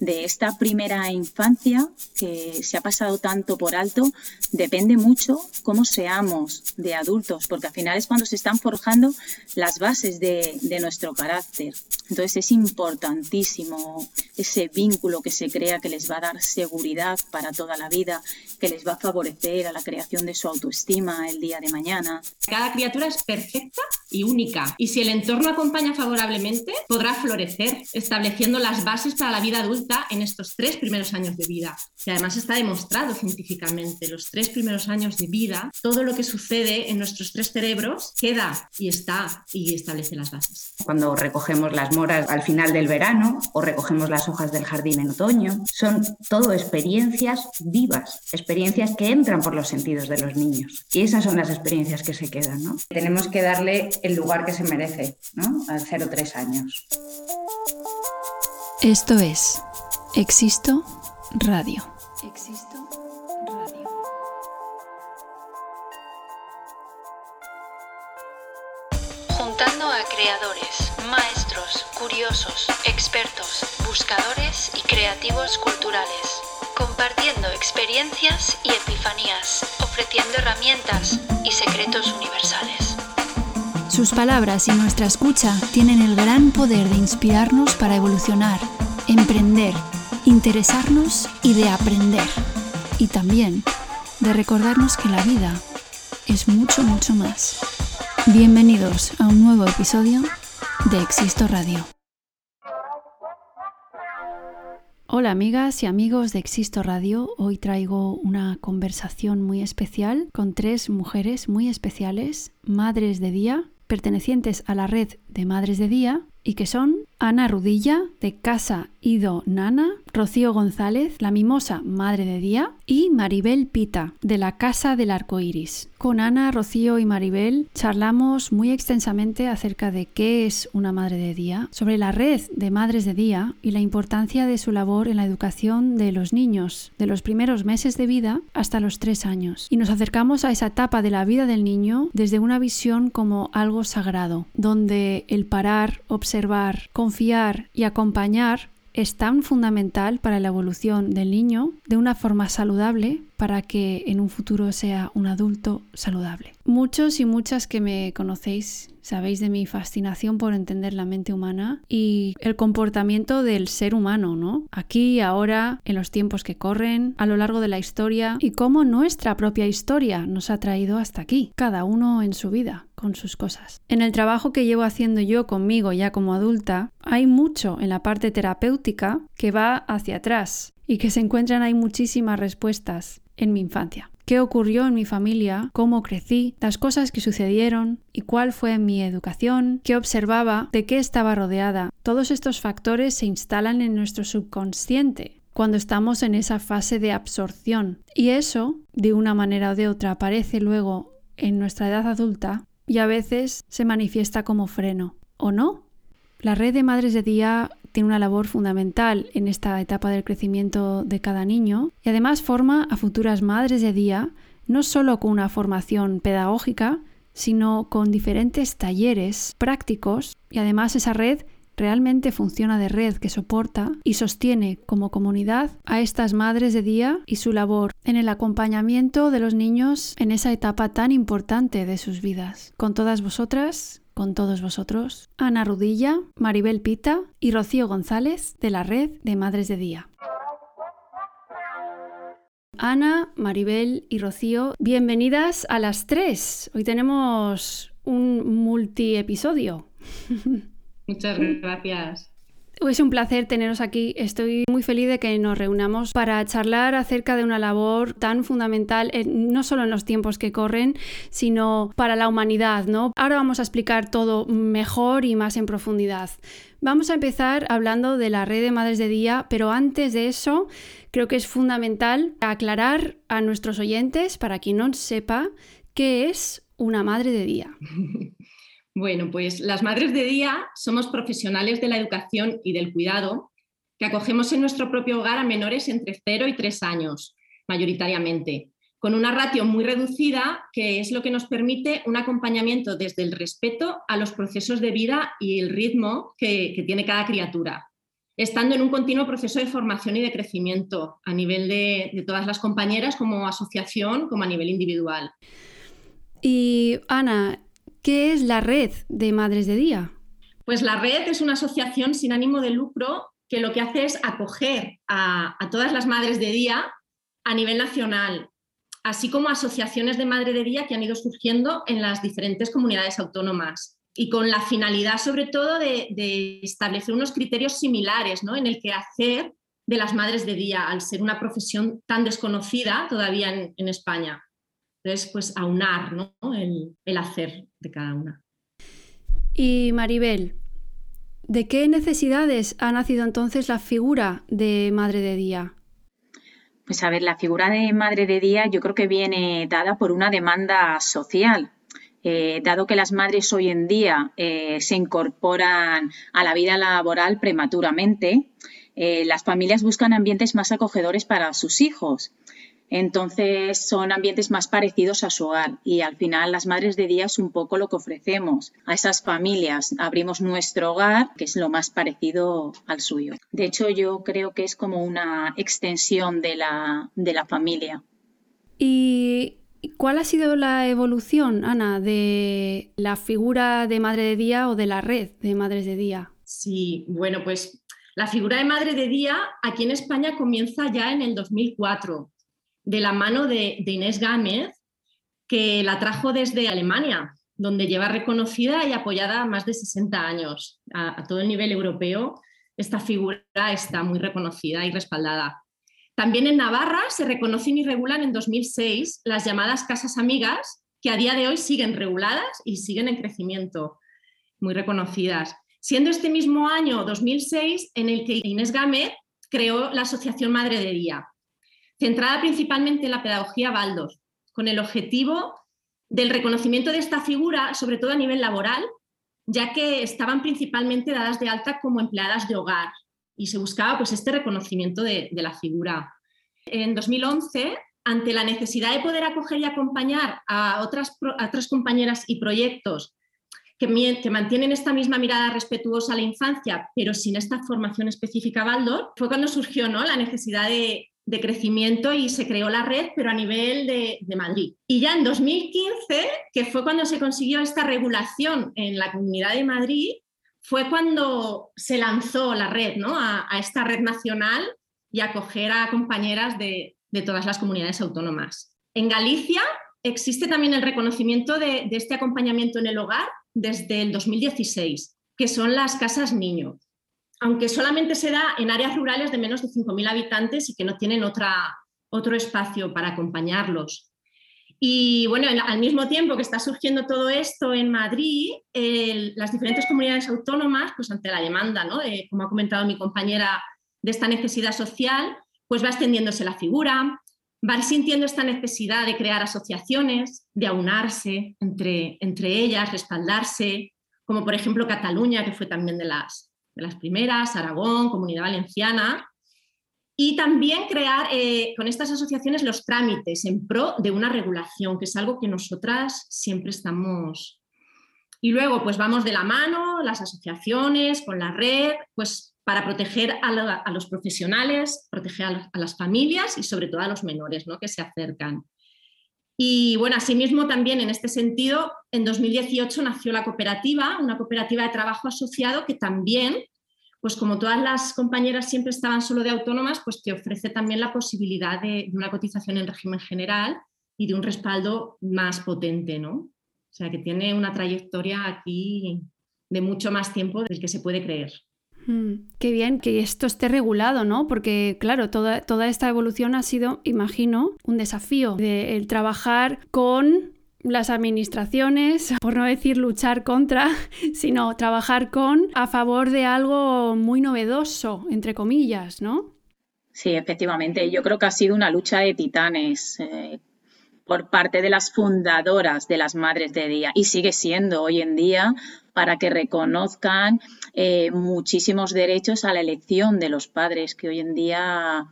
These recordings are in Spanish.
De esta primera infancia que se ha pasado tanto por alto depende mucho cómo seamos de adultos, porque al final es cuando se están forjando las bases de, nuestro carácter. Entonces es importantísimo ese vínculo que se crea que les va a dar seguridad para toda la vida, que les va a favorecer a la creación de su autoestima el día de mañana. Cada criatura es perfecta y única, y si el entorno acompaña favorablemente, podrá florecer, estableciendo las bases para la vida adulta en estos tres primeros años de vida. Y además está demostrado científicamente, los tres primeros años de vida, todo lo que sucede en nuestros tres cerebros queda y está y establece las bases. Cuando recogemos las moras al final del verano o recogemos las hojas del jardín en otoño, son todo experiencias vivas, experiencias que entran por los sentidos de los niños. Y esas son las experiencias que se quedan. ¿no? Tenemos que darle el lugar que se merece ¿no? al 0-3 años. Esto es Existo Radio. Existo Radio. Juntando a creadores, maestros, curiosos, expertos, buscadores y creativos culturales. Compartiendo experiencias y epifanías, ofreciendo herramientas y secretos universales. Sus palabras y nuestra escucha tienen el gran poder de inspirarnos para evolucionar, emprender interesarnos y de aprender. Y también de recordarnos que la vida es mucho, mucho más. Bienvenidos a un nuevo episodio de Existo Radio. Hola amigas y amigos de Existo Radio, hoy traigo una conversación muy especial con tres mujeres muy especiales, madres de día, pertenecientes a la red de Madres de Día y que son Ana Rudilla de Casa Ido Nana, Rocío González, la mimosa Madre de Día y Maribel Pita de la Casa del Arco Iris. Con Ana, Rocío y Maribel charlamos muy extensamente acerca de qué es una Madre de Día, sobre la red de Madres de Día y la importancia de su labor en la educación de los niños, de los primeros meses de vida hasta los tres años. Y nos acercamos a esa etapa de la vida del niño desde una visión como algo sagrado, donde el parar, observar, confiar y acompañar es tan fundamental para la evolución del niño de una forma saludable para que en un futuro sea un adulto saludable. Muchos y muchas que me conocéis sabéis de mi fascinación por entender la mente humana y el comportamiento del ser humano, ¿no? Aquí, ahora, en los tiempos que corren, a lo largo de la historia y cómo nuestra propia historia nos ha traído hasta aquí, cada uno en su vida con sus cosas. En el trabajo que llevo haciendo yo conmigo ya como adulta, hay mucho en la parte terapéutica que va hacia atrás y que se encuentran ahí muchísimas respuestas en mi infancia. ¿Qué ocurrió en mi familia? ¿Cómo crecí? Las cosas que sucedieron y cuál fue mi educación, qué observaba, de qué estaba rodeada. Todos estos factores se instalan en nuestro subconsciente cuando estamos en esa fase de absorción y eso, de una manera o de otra, aparece luego en nuestra edad adulta y a veces se manifiesta como freno, ¿o no? La red de madres de día tiene una labor fundamental en esta etapa del crecimiento de cada niño y además forma a futuras madres de día no solo con una formación pedagógica, sino con diferentes talleres prácticos y además esa red realmente funciona de red que soporta y sostiene como comunidad a estas madres de día y su labor en el acompañamiento de los niños en esa etapa tan importante de sus vidas. Con todas vosotras, con todos vosotros, Ana Rudilla, Maribel Pita y Rocío González de la Red de Madres de Día. Ana, Maribel y Rocío, bienvenidas a las tres. Hoy tenemos un multi-episodio. Muchas gracias. Es un placer teneros aquí. Estoy muy feliz de que nos reunamos para charlar acerca de una labor tan fundamental, no solo en los tiempos que corren, sino para la humanidad. ¿no? Ahora vamos a explicar todo mejor y más en profundidad. Vamos a empezar hablando de la red de madres de día, pero antes de eso creo que es fundamental aclarar a nuestros oyentes, para quien no sepa, qué es una madre de día. Bueno, pues las madres de día somos profesionales de la educación y del cuidado que acogemos en nuestro propio hogar a menores entre 0 y 3 años, mayoritariamente, con una ratio muy reducida que es lo que nos permite un acompañamiento desde el respeto a los procesos de vida y el ritmo que, tiene cada criatura, estando en un continuo proceso de formación y de crecimiento a nivel de, de todas las compañeras como asociación, como a nivel individual. Y Ana, ¿Qué es la red de Madres de Día? Pues la red es una asociación sin ánimo de lucro que lo que hace es acoger a, todas las madres de día a nivel nacional, así como asociaciones de madre de día que han ido surgiendo en las diferentes comunidades autónomas y con la finalidad sobre todo de, establecer unos criterios similares ¿no? en el que hacer de las madres de día, al ser una profesión tan desconocida todavía en España. Entonces, pues aunar ¿no? el, hacer de cada una. Y Maribel, ¿de qué necesidades ha nacido entonces la figura de Madre de Día? Pues a ver, la figura de Madre de Día yo creo que viene dada por una demanda social. Eh, dado que las madres hoy en día eh, se incorporan a la vida laboral prematuramente, eh, las familias buscan ambientes más acogedores para sus hijos. Entonces son ambientes más parecidos a su hogar y al final las madres de día es un poco lo que ofrecemos a esas familias. Abrimos nuestro hogar, que es lo más parecido al suyo. De hecho, yo creo que es como una extensión de la, de la familia. ¿Y cuál ha sido la evolución, Ana, de la figura de madre de día o de la red de madres de día? Sí, bueno, pues la figura de madre de día aquí en España comienza ya en el 2004 de la mano de, Inés Gámez, que la trajo desde Alemania, donde lleva reconocida y apoyada más de 60 años. A, todo el nivel europeo, esta figura está muy reconocida y respaldada. También en Navarra se reconocen y regulan en 2006 las llamadas casas amigas, que a día de hoy siguen reguladas y siguen en crecimiento, muy reconocidas. Siendo este mismo año 2006 en el que Inés Gámez creó la Asociación Madre de Día, centrada principalmente en la pedagogía Baldos, con el objetivo del reconocimiento de esta figura, sobre todo a nivel laboral, ya que estaban principalmente dadas de alta como empleadas de hogar y se buscaba pues, este reconocimiento de, la figura. En 2011, ante la necesidad de poder acoger y acompañar a otras, compañeras y proyectos que, que, mantienen esta misma mirada respetuosa a la infancia, pero sin esta formación específica Baldor, fue cuando surgió ¿no? la necesidad de, de crecimiento y se creó la red, pero a nivel de, Madrid. Y ya en 2015, que fue cuando se consiguió esta regulación en la Comunidad de Madrid, fue cuando se lanzó la red, ¿no? a, esta red nacional y acoger a compañeras de, todas las comunidades autónomas. En Galicia existe también el reconocimiento de, de este acompañamiento en el hogar desde el 2016, que son las casas niños aunque solamente se da en áreas rurales de menos de 5.000 habitantes y que no tienen otra, otro espacio para acompañarlos. Y bueno, al mismo tiempo que está surgiendo todo esto en Madrid, las diferentes comunidades autónomas, pues ante la demanda, ¿no? como ha comentado mi compañera, de esta necesidad social, pues va extendiéndose la figura, va sintiendo esta necesidad de crear asociaciones, de aunarse entre, entre ellas, respaldarse, como por ejemplo Cataluña, que fue también de las, de las primeras, Aragón, Comunidad Valenciana, y también crear eh, con estas asociaciones los trámites en pro de una regulación, que es algo que nosotras siempre estamos... Y luego, pues vamos de la mano, las asociaciones, con la red, pues para proteger a, los profesionales, proteger a, a, las familias y sobre todo a los menores ¿no? que se acercan. Y bueno, asimismo también en este sentido, en 2018 nació la cooperativa, una cooperativa de trabajo asociado que también pues como todas las compañeras siempre estaban solo de autónomas, pues te ofrece también la posibilidad de, una cotización en régimen general y de un respaldo más potente, ¿no? O sea, que tiene una trayectoria aquí de mucho más tiempo del que se puede creer. Mm, qué bien que esto esté regulado, ¿no? Porque, claro, toda, toda esta evolución ha sido, imagino, un desafío de el trabajar con las administraciones, por no decir luchar contra, sino trabajar con a favor de algo muy novedoso, entre comillas, ¿no? Sí, efectivamente. Yo creo que ha sido una lucha de titanes eh, por parte de las fundadoras de las Madres de Día y sigue siendo hoy en día para que reconozcan eh, muchísimos derechos a la elección de los padres que hoy en día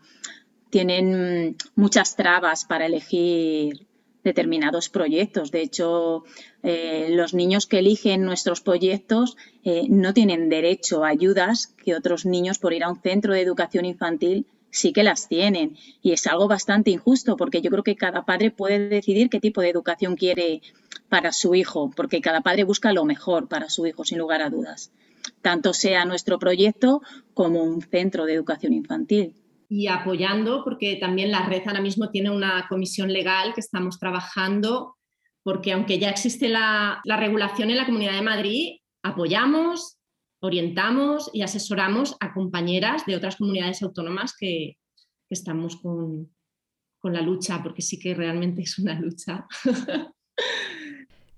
tienen muchas trabas para elegir determinados proyectos. De hecho, eh, los niños que eligen nuestros proyectos eh, no tienen derecho a ayudas que otros niños por ir a un centro de educación infantil sí que las tienen. Y es algo bastante injusto porque yo creo que cada padre puede decidir qué tipo de educación quiere para su hijo, porque cada padre busca lo mejor para su hijo, sin lugar a dudas. Tanto sea nuestro proyecto como un centro de educación infantil y apoyando, porque también la red ahora mismo tiene una comisión legal que estamos trabajando, porque aunque ya existe la, regulación en la Comunidad de Madrid, apoyamos, orientamos y asesoramos a compañeras de otras comunidades autónomas que, estamos con, la lucha, porque sí que realmente es una lucha.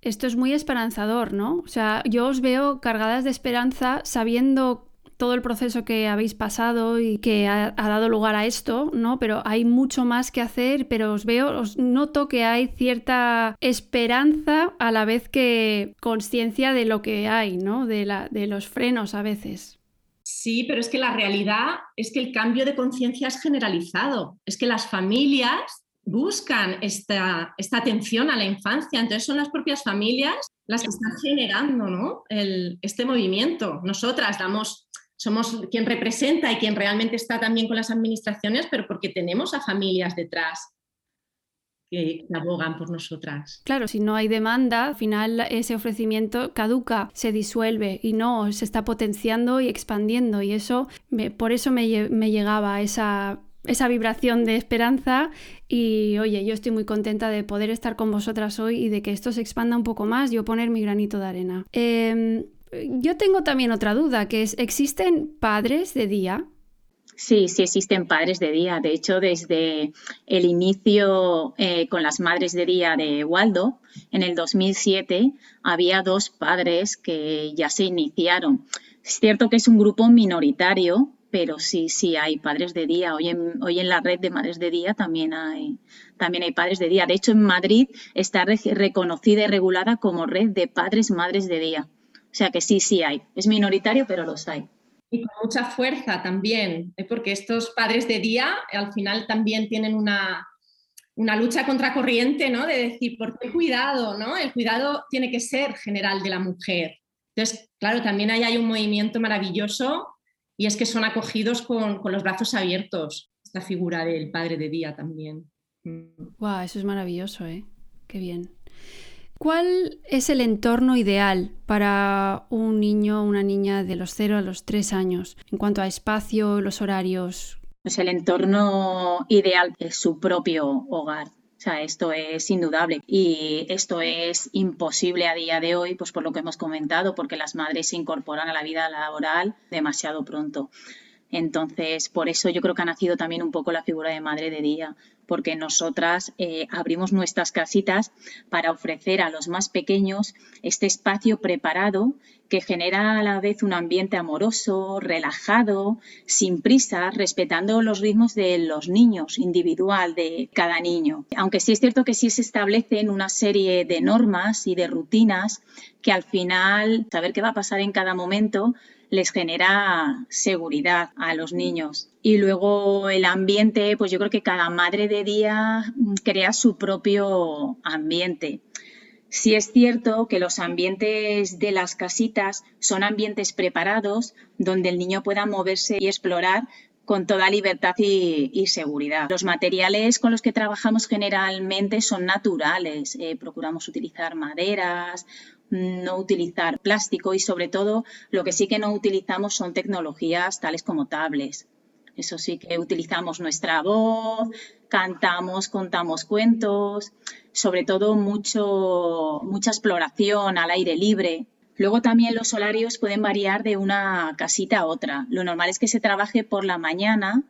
Esto es muy esperanzador, ¿no? O sea, yo os veo cargadas de esperanza sabiendo todo el proceso que habéis pasado y que ha, dado lugar a esto, ¿no? Pero hay mucho más que hacer, pero os veo, os noto que hay cierta esperanza a la vez que conciencia de lo que hay, ¿no? De, los frenos a veces. Sí, pero es que la realidad es que el cambio de conciencia es generalizado. Es que las familias buscan esta, esta, atención a la infancia. Entonces son las propias familias las que están generando ¿no? el, este movimiento. Nosotras damos somos quien representa y quien realmente está también con las administraciones, pero porque tenemos a familias detrás que abogan por nosotras. Claro, si no hay demanda, al final ese ofrecimiento caduca, se disuelve y no, se está potenciando y expandiendo y eso, por eso me, me llegaba esa esa vibración de esperanza y oye, yo estoy muy contenta de poder estar con vosotras hoy y de que esto se expanda un poco más, yo poner mi granito de arena. Eh, yo tengo también otra duda, que es, ¿existen padres de día? Sí, sí existen padres de día. De hecho, desde el inicio eh, con las madres de día de Waldo, en el 2007, había dos padres que ya se iniciaron. Es cierto que es un grupo minoritario, pero sí, sí hay padres de día. Hoy en, hoy en la red de madres de día también hay, también hay padres de día. De hecho, en Madrid está reconocida y regulada como red de padres madres de día. O sea que sí, sí hay. Es minoritario, pero los hay. Y con mucha fuerza también, ¿eh? porque estos padres de día al final también tienen una, una lucha contracorriente, ¿no? De decir, ¿por qué cuidado? ¿no? El cuidado tiene que ser general de la mujer. Entonces, claro, también ahí hay un movimiento maravilloso y es que son acogidos con, con los brazos abiertos, esta figura del padre de día también. Wow, eso es maravilloso, ¿eh? Qué bien. ¿Cuál es el entorno ideal para un niño o una niña de los 0 a los 3 años en cuanto a espacio, los horarios? Pues el entorno ideal es su propio hogar. O sea, esto es indudable y esto es imposible a día de hoy, pues por lo que hemos comentado, porque las madres se incorporan a la vida laboral demasiado pronto. Entonces, por eso yo creo que ha nacido también un poco la figura de madre de día, porque nosotras eh, abrimos nuestras casitas para ofrecer a los más pequeños este espacio preparado que genera a la vez un ambiente amoroso, relajado, sin prisa, respetando los ritmos de los niños, individual de cada niño. Aunque sí es cierto que sí se establecen una serie de normas y de rutinas que al final saber qué va a pasar en cada momento les genera seguridad a los niños. Y luego el ambiente, pues yo creo que cada madre de día crea su propio ambiente. Sí es cierto que los ambientes de las casitas son ambientes preparados donde el niño pueda moverse y explorar, con toda libertad y, seguridad. Los materiales con los que trabajamos generalmente son naturales. Eh, procuramos utilizar maderas, no utilizar plástico y sobre todo lo que sí que no utilizamos son tecnologías tales como tablets. Eso sí que utilizamos nuestra voz, cantamos, contamos cuentos, sobre todo mucha exploración al aire libre. Luego también los horarios pueden variar de una casita a otra. Lo normal es que se trabaje por la mañana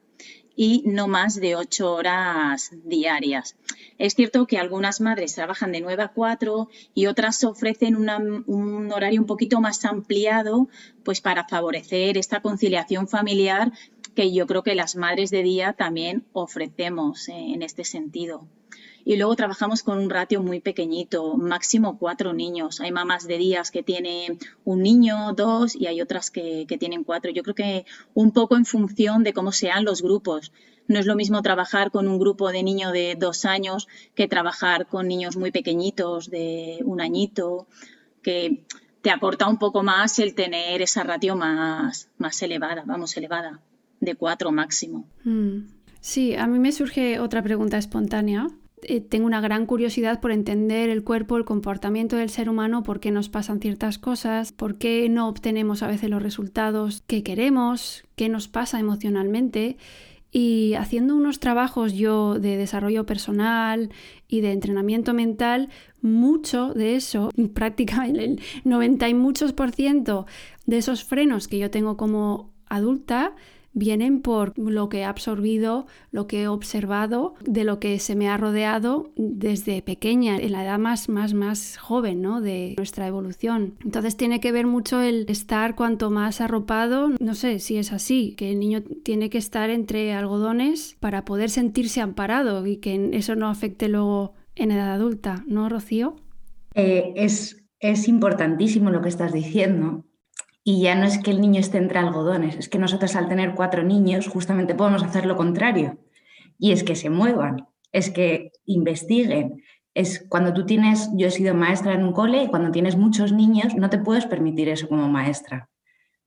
y no más de ocho horas diarias. Es cierto que algunas madres trabajan de 9 a 4 y otras ofrecen un horario un poquito más ampliado pues para favorecer esta conciliación familiar que yo creo que las madres de día también ofrecemos eh, en este sentido. Y luego trabajamos con un ratio muy pequeñito, máximo cuatro niños. Hay mamás de días que tienen un niño, dos, y hay otras que, tienen cuatro. Yo creo que un poco en función de cómo sean los grupos. No es lo mismo trabajar con un grupo de niños de dos años que trabajar con niños muy pequeñitos de un añito, que te aporta un poco más el tener esa ratio más, más elevada, vamos, elevada, de cuatro máximo. Mm. Sí, a mí me surge otra pregunta espontánea eh, tengo una gran curiosidad por entender el cuerpo, el comportamiento del ser humano, por qué nos pasan ciertas cosas, por qué no obtenemos a veces los resultados que queremos, qué nos pasa emocionalmente. Y haciendo unos trabajos yo de desarrollo personal y de entrenamiento mental, mucho de eso, prácticamente el 90 y muchos por ciento de esos frenos que yo tengo como adulta, vienen por lo que he absorbido, lo que he observado, de lo que se me ha rodeado desde pequeña, en la edad más, más, más joven ¿no? de nuestra evolución. Entonces tiene que ver mucho el estar cuanto más arropado, no sé si es así, que el niño tiene que estar entre algodones para poder sentirse amparado y que eso no afecte luego en edad adulta, ¿no, Rocío? Eh, es, es importantísimo lo que estás diciendo y ya no es que el niño esté entre algodones, es que nosotros al tener cuatro niños justamente podemos hacer lo contrario. Y es que se muevan, es que investiguen. Es cuando tú tienes, yo he sido maestra en un cole y cuando tienes muchos niños no te puedes permitir eso como maestra,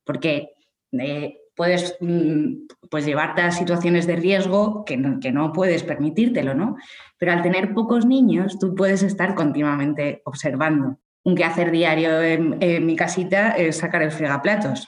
porque eh, puedes mm, pues llevarte a situaciones de riesgo que no, que no puedes permitírtelo, ¿no? Pero al tener pocos niños tú puedes estar continuamente observando un quehacer diario en, en mi casita es sacar el fregaplatos.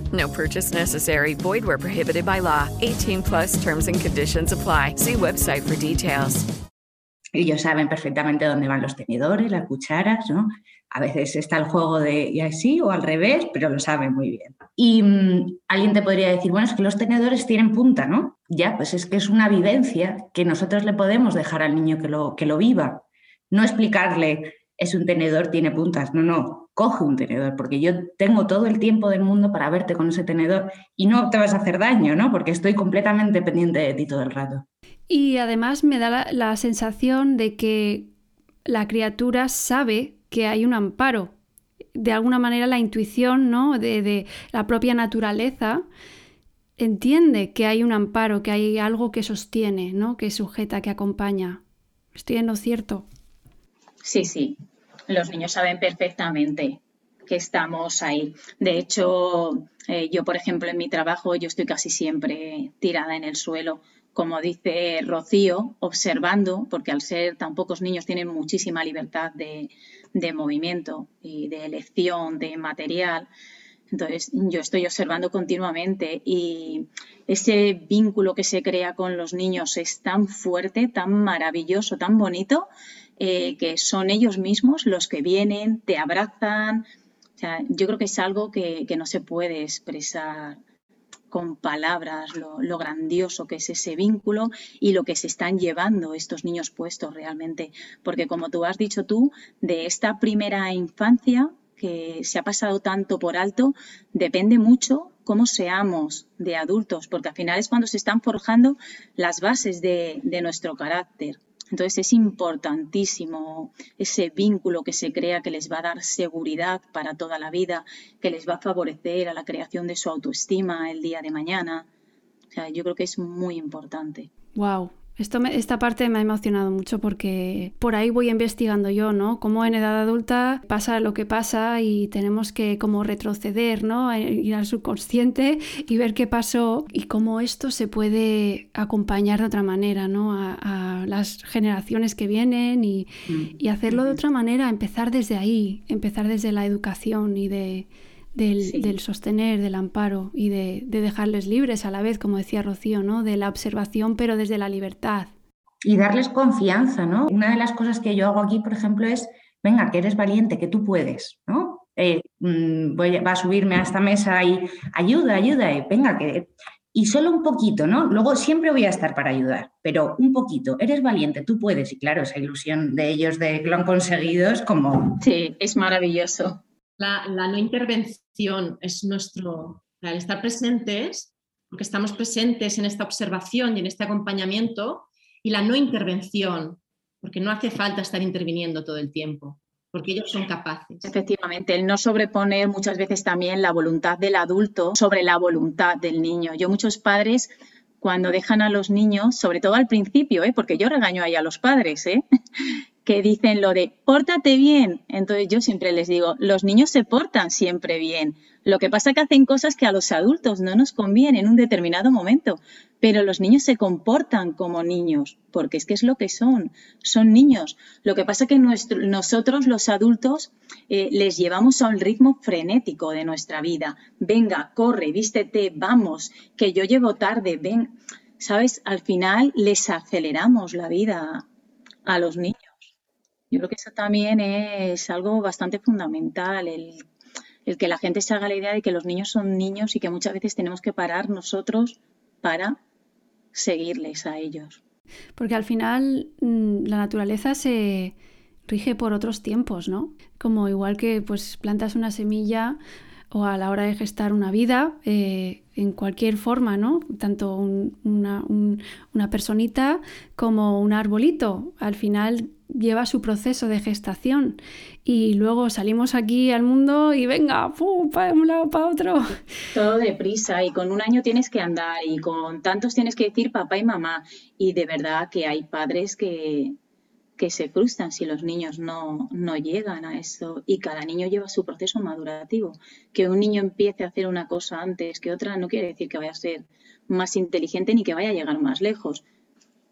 No purchase necessary. Void where prohibited by law. 18 plus terms and conditions apply. See website for details. Ellos saben perfectamente dónde van los tenedores, las cucharas, ¿no? A veces está el juego de y así o al revés, pero lo saben muy bien. Y mm, alguien te podría decir, bueno, es que los tenedores tienen punta, ¿no? Ya, pues es que es una vivencia que nosotros le podemos dejar al niño que lo, que lo viva. No explicarle, es un tenedor, tiene puntas. No, no, coge un tenedor, porque yo tengo todo el tiempo del mundo para verte con ese tenedor y no te vas a hacer daño, ¿no? Porque estoy completamente pendiente de ti todo el rato. Y además me da la sensación de que la criatura sabe que hay un amparo. De alguna manera la intuición ¿no? de, la propia naturaleza entiende que hay un amparo, que hay algo que sostiene, ¿no? que sujeta, que acompaña. ¿Estoy en lo cierto? Sí, sí. Los niños saben perfectamente que estamos ahí. De hecho, eh, yo, por ejemplo, en mi trabajo, yo estoy casi siempre tirada en el suelo, como dice Rocío, observando, porque al ser tan pocos niños tienen muchísima libertad de, de movimiento y de elección de material. Entonces, yo estoy observando continuamente y ese vínculo que se crea con los niños es tan fuerte, tan maravilloso, tan bonito, eh, que son ellos mismos los que vienen, te abrazan. Yo creo que es algo que, no se puede expresar con palabras lo, grandioso que es ese vínculo y lo que se están llevando estos niños puestos realmente. Porque como tú has dicho tú, de esta primera infancia que se ha pasado tanto por alto, depende mucho cómo seamos de adultos, porque al final es cuando se están forjando las bases de nuestro carácter. Entonces es importantísimo ese vínculo que se crea que les va a dar seguridad para toda la vida, que les va a favorecer a la creación de su autoestima el día de mañana. O sea, yo creo que es muy importante. Wow, esta parte me ha emocionado mucho porque por ahí voy investigando yo, ¿no? Cómo en edad adulta pasa lo que pasa y tenemos que como retroceder, ¿no? Ir al subconsciente y ver qué pasó y cómo esto se puede acompañar de otra manera, ¿no? A, las generaciones que vienen y, mm. y hacerlo de otra manera, empezar desde ahí, empezar desde la educación y de del, sostener, del amparo y de, dejarles libres a la vez, como decía Rocío, ¿no? De la observación, pero desde la libertad. Y darles confianza, ¿no? Una de las cosas que yo hago aquí, por ejemplo, es, venga, que eres valiente, que tú puedes, ¿no? Eh, mm, voy, va a subirme a esta mesa y ayuda, ayuda, y venga, que... Y solo un poquito, ¿no? Luego siempre voy a estar para ayudar, pero un poquito, eres valiente, tú puedes. Y claro, esa ilusión de ellos de que lo han conseguido es como... Sí, es maravilloso. La, no intervención es nuestro, el estar presentes, porque estamos presentes en esta observación y en este acompañamiento, y la no intervención, porque no hace falta estar interviniendo todo el tiempo, porque ellos son capaces. Efectivamente, el no sobreponer muchas veces también la voluntad del adulto sobre la voluntad del niño. Yo muchos padres cuando dejan a los niños, sobre todo al principio, ¿eh? porque yo regaño ahí a los padres, ¿eh? Que dicen lo de pórtate bien. Entonces yo siempre les digo, los niños se portan siempre bien. Lo que pasa es que hacen cosas que a los adultos no nos conviene en un determinado momento, pero los niños se comportan como niños, porque es que es lo que son, son niños. Lo que pasa es que nosotros los adultos eh, les llevamos a un ritmo frenético de nuestra vida. Venga, corre, vístete, vamos, que yo llevo tarde, ven. ¿Sabes? Al final les aceleramos la vida a los niños. Yo creo que eso también es algo bastante fundamental, el, que la gente se haga la idea de que los niños son niños y que muchas veces tenemos que parar nosotros para seguirles a ellos. Porque al final mm, la naturaleza se rige por otros tiempos, ¿no? Como igual que pues plantas una semilla o a la hora de gestar una vida, eh, en cualquier forma, ¿no? Tanto una, una personita como un arbolito. Al final lleva su proceso de gestación. Y luego salimos aquí al mundo y venga, para un lado, para otro. Todo deprisa y con un año tienes que andar y con tantos tienes que decir papá y mamá. Y de verdad que hay padres que, que se frustran si los niños no, no llegan a eso. Y cada niño lleva su proceso madurativo. Que un niño empiece a hacer una cosa antes que otra no quiere decir que vaya a ser más inteligente ni que vaya a llegar más lejos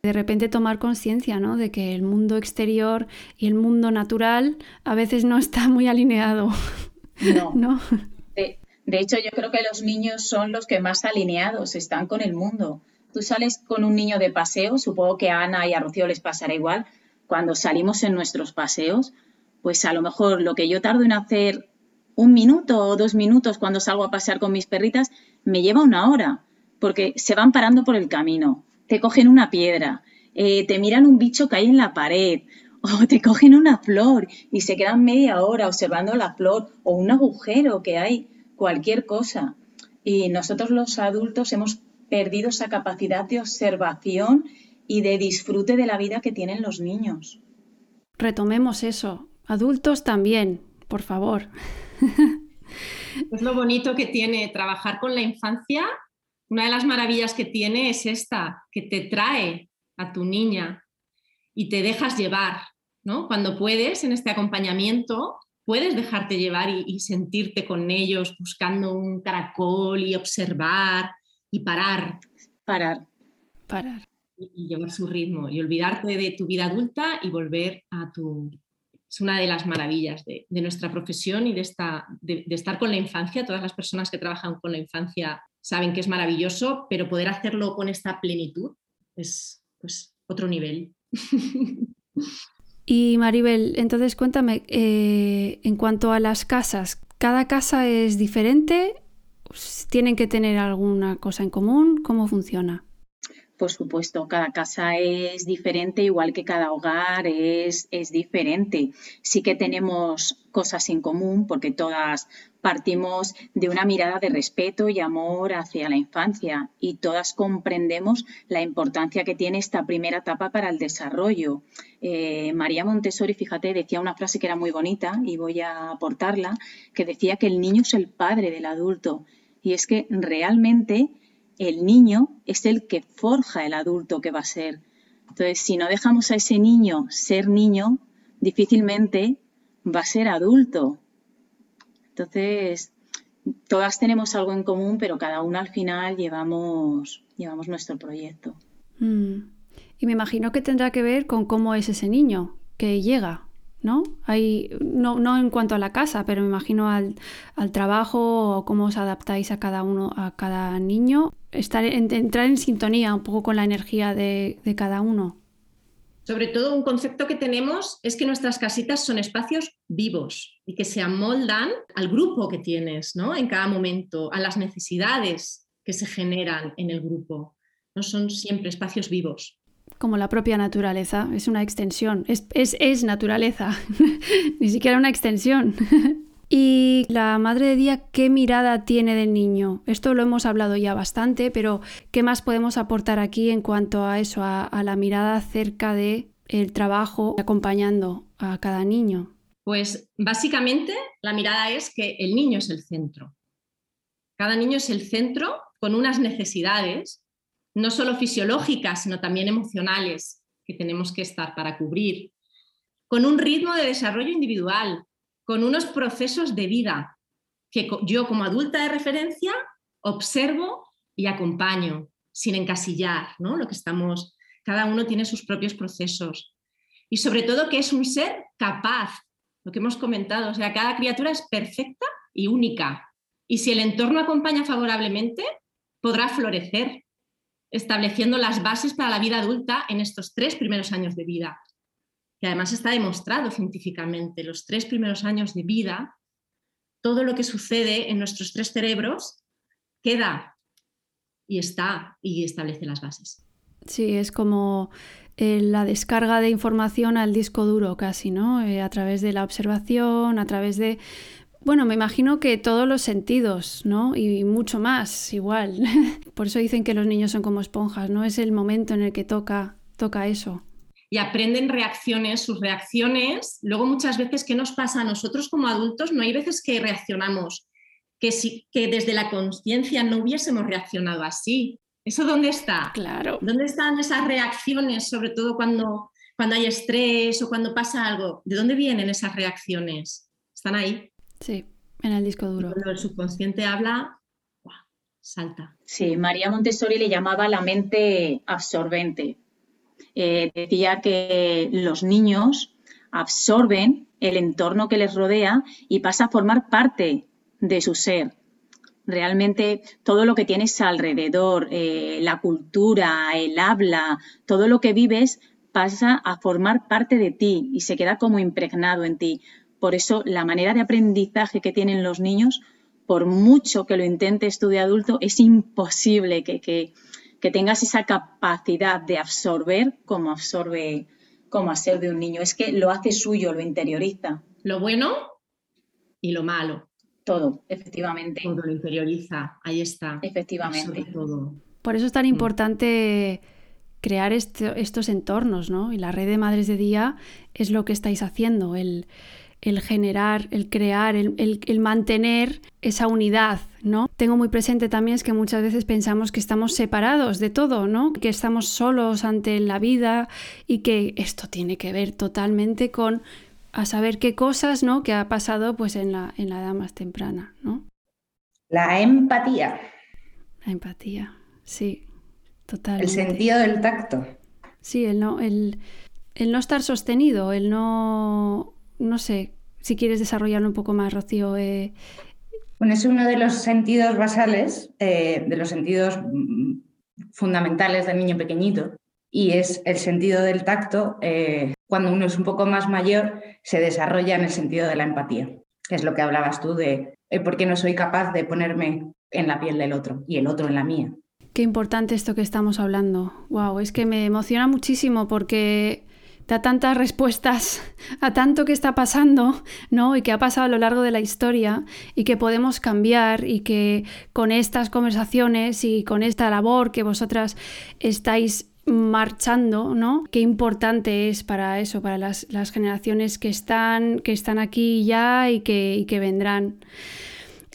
de repente tomar conciencia ¿no? de que el mundo exterior y el mundo natural a veces no está muy alineado. No. De, hecho, yo creo que los niños son los que más alineados están con el mundo. Tú sales con un niño de paseo, supongo que a Ana y a Rocío les pasará igual. Cuando salimos en nuestros paseos, pues a lo mejor lo que yo tardo en hacer un minuto o dos minutos cuando salgo a pasear con mis perritas, me lleva una hora, porque se van parando por el camino te cogen una piedra, eh, te miran un bicho que hay en la pared, o te cogen una flor y se quedan media hora observando la flor, o un agujero que hay, cualquier cosa. Y nosotros los adultos hemos perdido esa capacidad de observación y de disfrute de la vida que tienen los niños. Retomemos eso. Adultos también, por favor. Es lo bonito que tiene trabajar con la infancia una de las maravillas que tiene es esta, que te trae a tu niña y te dejas llevar. ¿no? Cuando puedes, en este acompañamiento, puedes dejarte llevar y, sentirte con ellos buscando un caracol y observar y parar. Parar. Parar. Y, llevar su ritmo y olvidarte de tu vida adulta y volver a tu... Es una de las maravillas de, nuestra profesión y de, esta, de, estar con la infancia. Todas las personas que trabajan con la infancia saben que es maravilloso, pero poder hacerlo con esta plenitud es pues, otro nivel. Y Maribel, entonces cuéntame, eh, en cuanto a las casas, ¿cada casa es diferente? ¿Tienen que tener alguna cosa en común? ¿Cómo funciona? Por supuesto, cada casa es diferente, igual que cada hogar es, es diferente. Sí que tenemos cosas en común porque todas partimos de una mirada de respeto y amor hacia la infancia y todas comprendemos la importancia que tiene esta primera etapa para el desarrollo. Eh, María Montessori, fíjate, decía una frase que era muy bonita y voy a aportarla, que decía que el niño es el padre del adulto. Y es que realmente el niño es el que forja el adulto que va a ser. Entonces, si no dejamos a ese niño ser niño, difícilmente va a ser adulto. Entonces, todas tenemos algo en común, pero cada una al final llevamos, nuestro proyecto. Mm. Y me imagino que tendrá que ver con cómo es ese niño que llega. ¿No? No, no en cuanto a la casa, pero me imagino al, trabajo o cómo os adaptáis a cada uno, a cada niño, estar entrar en sintonía un poco con la energía de, de cada uno. Sobre todo un concepto que tenemos es que nuestras casitas son espacios vivos y que se amoldan al grupo que tienes, ¿no? En cada momento, a las necesidades que se generan en el grupo. No son siempre espacios vivos como la propia naturaleza, es una extensión, es, es, naturaleza, ni siquiera una extensión. y la madre de día, ¿qué mirada tiene del niño? Esto lo hemos hablado ya bastante, pero ¿qué más podemos aportar aquí en cuanto a eso, a, la mirada acerca de el trabajo acompañando a cada niño? Pues básicamente la mirada es que el niño es el centro. Cada niño es el centro con unas necesidades no solo fisiológicas, sino también emocionales que tenemos que estar para cubrir, con un ritmo de desarrollo individual, con unos procesos de vida que yo como adulta de referencia observo y acompaño sin encasillar, ¿no? Lo que estamos, cada uno tiene sus propios procesos. Y sobre todo que es un ser capaz, lo que hemos comentado, o sea, cada criatura es perfecta y única. Y si el entorno acompaña favorablemente, podrá florecer estableciendo las bases para la vida adulta en estos tres primeros años de vida. Que además está demostrado científicamente, los tres primeros años de vida, todo lo que sucede en nuestros tres cerebros queda y está y establece las bases. Sí, es como eh, la descarga de información al disco duro casi, ¿no? Eh, a través de la observación, a través de bueno, me imagino que todos los sentidos, ¿no? Y mucho más, igual. Por eso dicen que los niños son como esponjas, ¿no? Es el momento en el que toca, toca eso. Y aprenden reacciones, sus reacciones. Luego muchas veces, ¿qué nos pasa a nosotros como adultos? No hay veces que reaccionamos, que, si, que desde la conciencia no hubiésemos reaccionado así. ¿Eso dónde está? Claro. ¿Dónde están esas reacciones, sobre todo cuando, cuando hay estrés o cuando pasa algo? ¿De dónde vienen esas reacciones? Están ahí. Sí, en el disco duro. cuando el subconsciente habla, salta. Sí, María Montessori le llamaba la mente absorbente. Eh, decía que los niños absorben el entorno que les rodea y pasa a formar parte de su ser. Realmente todo lo que tienes alrededor, eh, la cultura, el habla, todo lo que vives pasa a formar parte de ti y se queda como impregnado en ti. Por eso la manera de aprendizaje que tienen los niños, por mucho que lo intentes tú de adulto, es imposible que, que, tengas esa capacidad de absorber como absorbe como ser de un niño. Es que lo hace suyo, lo interioriza. Lo bueno y lo malo. Todo, efectivamente. Todo lo interioriza, ahí está. Efectivamente. Todo. Por eso es tan mm. importante crear estos entornos, ¿no? Y la red de madres de día es lo que estáis haciendo, el, el generar, el crear, el, mantener esa unidad ¿no? Tengo muy presente también es que muchas veces pensamos que estamos separados de todo, ¿no? Que estamos solos ante la vida y que esto tiene que ver totalmente con a saber qué cosas, ¿no? Que ha pasado pues en la, en la edad más temprana, ¿no? La empatía. La empatía, sí, total. El sentido del tacto. Sí, el no, el, el no estar sostenido, el no, no sé, si quieres desarrollarlo un poco más, Rocío. Eh... Bueno, es uno de los sentidos basales, eh, de los sentidos fundamentales del niño pequeñito, y es el sentido del tacto. Eh, cuando uno es un poco más mayor, se desarrolla en el sentido de la empatía, que es lo que hablabas tú de por qué no soy capaz de ponerme en la piel del otro y el otro en la mía. Qué importante esto que estamos hablando. Wow, es que me emociona muchísimo porque da tantas respuestas a tanto que está pasando, ¿no? Y que ha pasado a lo largo de la historia y que podemos cambiar y que con estas conversaciones y con esta labor que vosotras estáis marchando, ¿no? Qué importante es para eso, para las, generaciones que están, que están aquí ya y que, y que vendrán.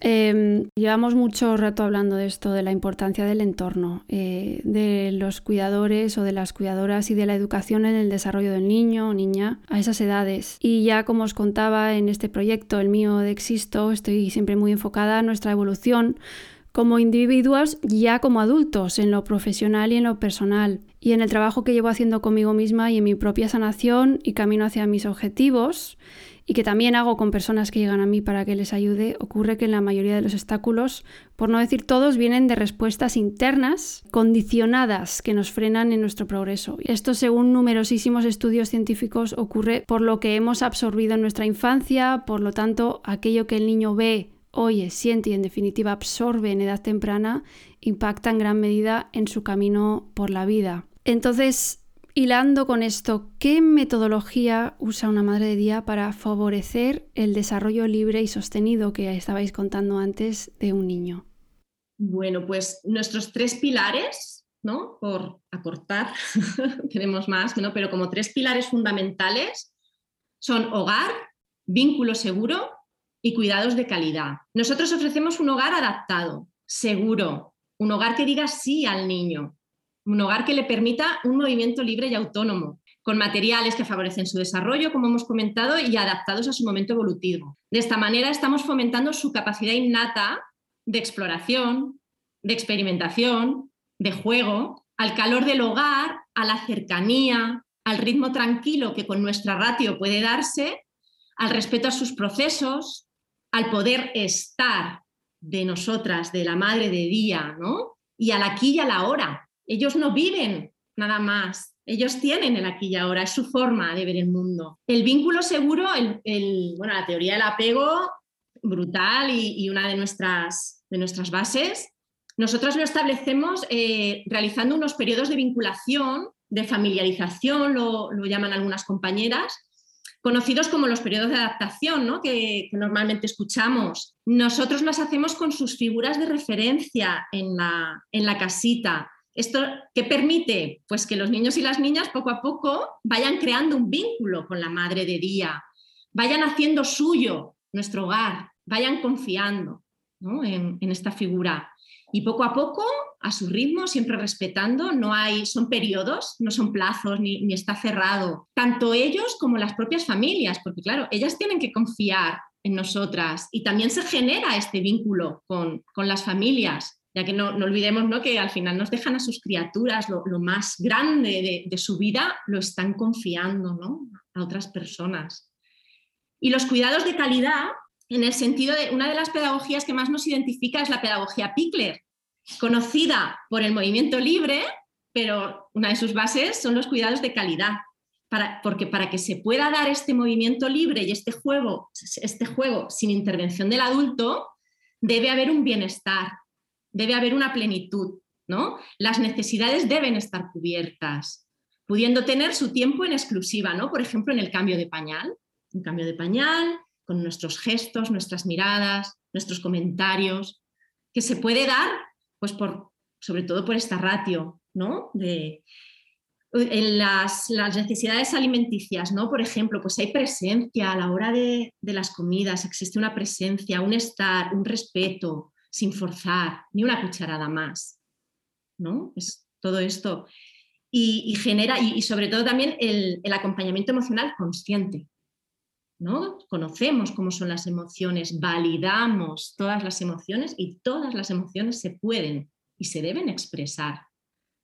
Em, llevamos mucho rato hablando de esto, de la importancia del entorno, eh, de los cuidadores o de las cuidadoras y de la educación en el desarrollo del niño o niña a esas edades. Y ya como os contaba en este proyecto, el mío de Existo, estoy siempre muy enfocada en nuestra evolución como individuos ya como adultos, en lo profesional y en lo personal, y en el trabajo que llevo haciendo conmigo misma y en mi propia sanación y camino hacia mis objetivos y que también hago con personas que llegan a mí para que les ayude, ocurre que en la mayoría de los obstáculos, por no decir todos, vienen de respuestas internas condicionadas que nos frenan en nuestro progreso. Esto, según numerosísimos estudios científicos, ocurre por lo que hemos absorbido en nuestra infancia, por lo tanto, aquello que el niño ve, oye, siente y en definitiva absorbe en edad temprana, impacta en gran medida en su camino por la vida. Entonces, Hilando con esto, ¿qué metodología usa una madre de día para favorecer el desarrollo libre y sostenido que estabais contando antes de un niño? Bueno, pues nuestros tres pilares, ¿no? Por acortar, tenemos más, ¿no? Pero como tres pilares fundamentales son hogar, vínculo seguro y cuidados de calidad. Nosotros ofrecemos un hogar adaptado, seguro, un hogar que diga sí al niño, un hogar que le permita un movimiento libre y autónomo, con materiales que favorecen su desarrollo, como hemos comentado, y adaptados a su momento evolutivo. De esta manera estamos fomentando su capacidad innata de exploración, de experimentación, de juego, al calor del hogar, a la cercanía, al ritmo tranquilo que con nuestra ratio puede darse, al respeto a sus procesos, al poder estar de nosotras, de la madre de día, ¿no? Y al aquí y a la hora, ellos no viven nada más, ellos tienen el aquí y ahora, es su forma de ver el mundo. El vínculo seguro, bueno, la teoría del apego, brutal y, una de nuestras, de nuestras bases. Nosotros lo establecemos eh, realizando unos periodos de vinculación, de familiarización, lo, llaman algunas compañeras, conocidos como los periodos de adaptación, ¿no? que, que, normalmente escuchamos. Nosotros las hacemos con sus figuras de referencia en la, en la casita, ¿Esto qué permite? Pues que los niños y las niñas poco a poco vayan creando un vínculo con la madre de día, vayan haciendo suyo nuestro hogar, vayan confiando en, esta figura. Y poco a poco, a su ritmo, siempre respetando, no hay, son periodos, no son plazos, ni, está cerrado. Tanto ellos como las propias familias, porque claro, ellas tienen que confiar en nosotras y también se genera este vínculo con, con las familias ya que no, olvidemos ¿no? que al final nos dejan a sus criaturas lo, más grande de, su vida, lo están confiando ¿no? a otras personas. Y los cuidados de calidad, en el sentido de una de las pedagogías que más nos identifica es la pedagogía Pickler, conocida por el movimiento libre, pero una de sus bases son los cuidados de calidad. Para, porque para que se pueda dar este movimiento libre y este juego, este juego sin intervención del adulto, debe haber un bienestar, debe haber una plenitud, ¿no? Las necesidades deben estar cubiertas, pudiendo tener su tiempo en exclusiva, ¿no? Por ejemplo, en el cambio de pañal, un cambio de pañal, con nuestros gestos, nuestras miradas, nuestros comentarios, que se puede dar, pues por, sobre todo por esta ratio, ¿no? En las, necesidades alimenticias, ¿no? Por ejemplo, pues hay presencia a la hora de, de las comidas, existe una presencia, un estar, un respeto, sin forzar, ni una cucharada más. ¿no? Es todo esto. Y, genera, y, sobre todo también el, acompañamiento emocional consciente. ¿no? Conocemos cómo son las emociones, validamos todas las emociones y todas las emociones se pueden y se deben expresar.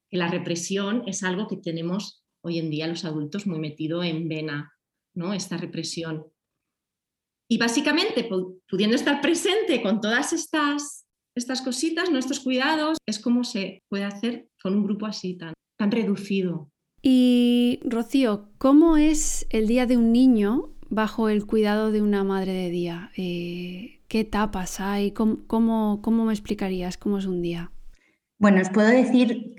Que la represión es algo que tenemos hoy en día los adultos muy metido en vena, ¿no? Esta represión. Y básicamente, pudiendo estar presente con todas estas, estas cositas, nuestros cuidados, es como se puede hacer con un grupo así tan, tan reducido. Y Rocío, ¿cómo es el día de un niño bajo el cuidado de una madre de día? Eh, ¿Qué etapas hay? ¿Cómo, cómo, me explicarías cómo es un día? Bueno, os puedo decir,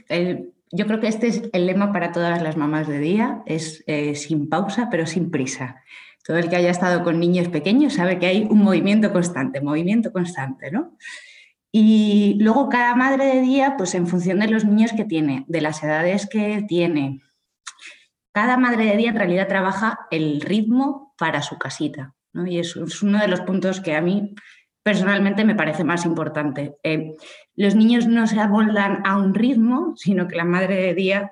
yo creo que este es el lema para todas las mamás de día, es eh, sin pausa pero sin prisa. Todo el que haya estado con niños pequeños sabe que hay un movimiento constante, movimiento constante, ¿no? Y luego cada madre de día, pues en función de los niños que tiene, de las edades que tiene, cada madre de día en realidad trabaja el ritmo para su casita, ¿no? Y eso es uno de los puntos que a mí personalmente me parece más importante. Eh, los niños no se amoldan a un ritmo, sino que la madre de día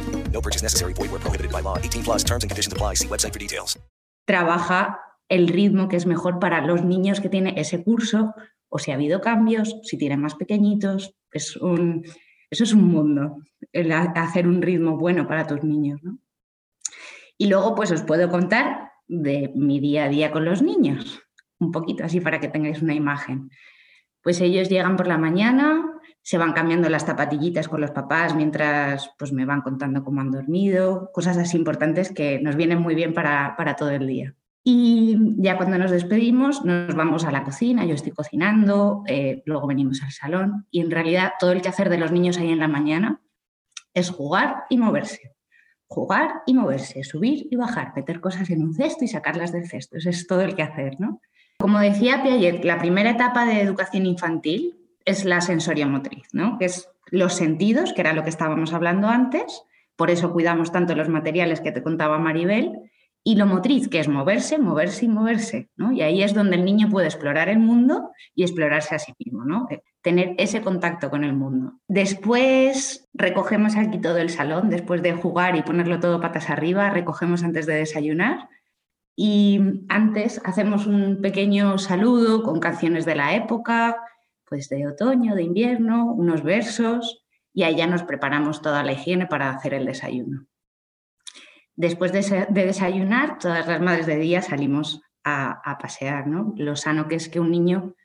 No purchase necessary. Void where prohibited by law. 18 plus terms and conditions apply. See website for details. Trabaja el ritmo que es mejor para los niños que tiene ese curso o si ha habido cambios, si tienen más pequeñitos. Es un, eso es un mundo, el hacer un ritmo bueno para tus niños. ¿no? Y luego pues os puedo contar de mi día a día con los niños, un poquito así para que tengáis una imagen. Pues ellos llegan por la mañana, se van cambiando las zapatillitas con los papás mientras pues, me van contando cómo han dormido, cosas así importantes que nos vienen muy bien para, todo el día. Y ya cuando nos despedimos nos vamos a la cocina, yo estoy cocinando, eh, luego venimos al salón y en realidad todo el quehacer de los niños ahí en la mañana es jugar y moverse. Jugar y moverse, subir y bajar, meter cosas en un cesto y sacarlas del cesto. Eso es todo el quehacer, ¿no? Como decía Piaget, la primera etapa de educación infantil es la sensoria motriz, ¿no? que es los sentidos, que era lo que estábamos hablando antes, por eso cuidamos tanto los materiales que te contaba Maribel, y lo motriz, que es moverse, moverse y moverse. ¿no? Y ahí es donde el niño puede explorar el mundo y explorarse a sí mismo, ¿no? Eh, tener ese contacto con el mundo. Después recogemos aquí todo el salón, después de jugar y ponerlo todo patas arriba, recogemos antes de desayunar. Y antes hacemos un pequeño saludo con canciones de la época, pues de otoño, de invierno, unos versos y ahí ya nos preparamos toda la higiene para hacer el desayuno. Después de, desayunar, todas las madres de día salimos a, pasear, ¿no? Lo sano que es que un niño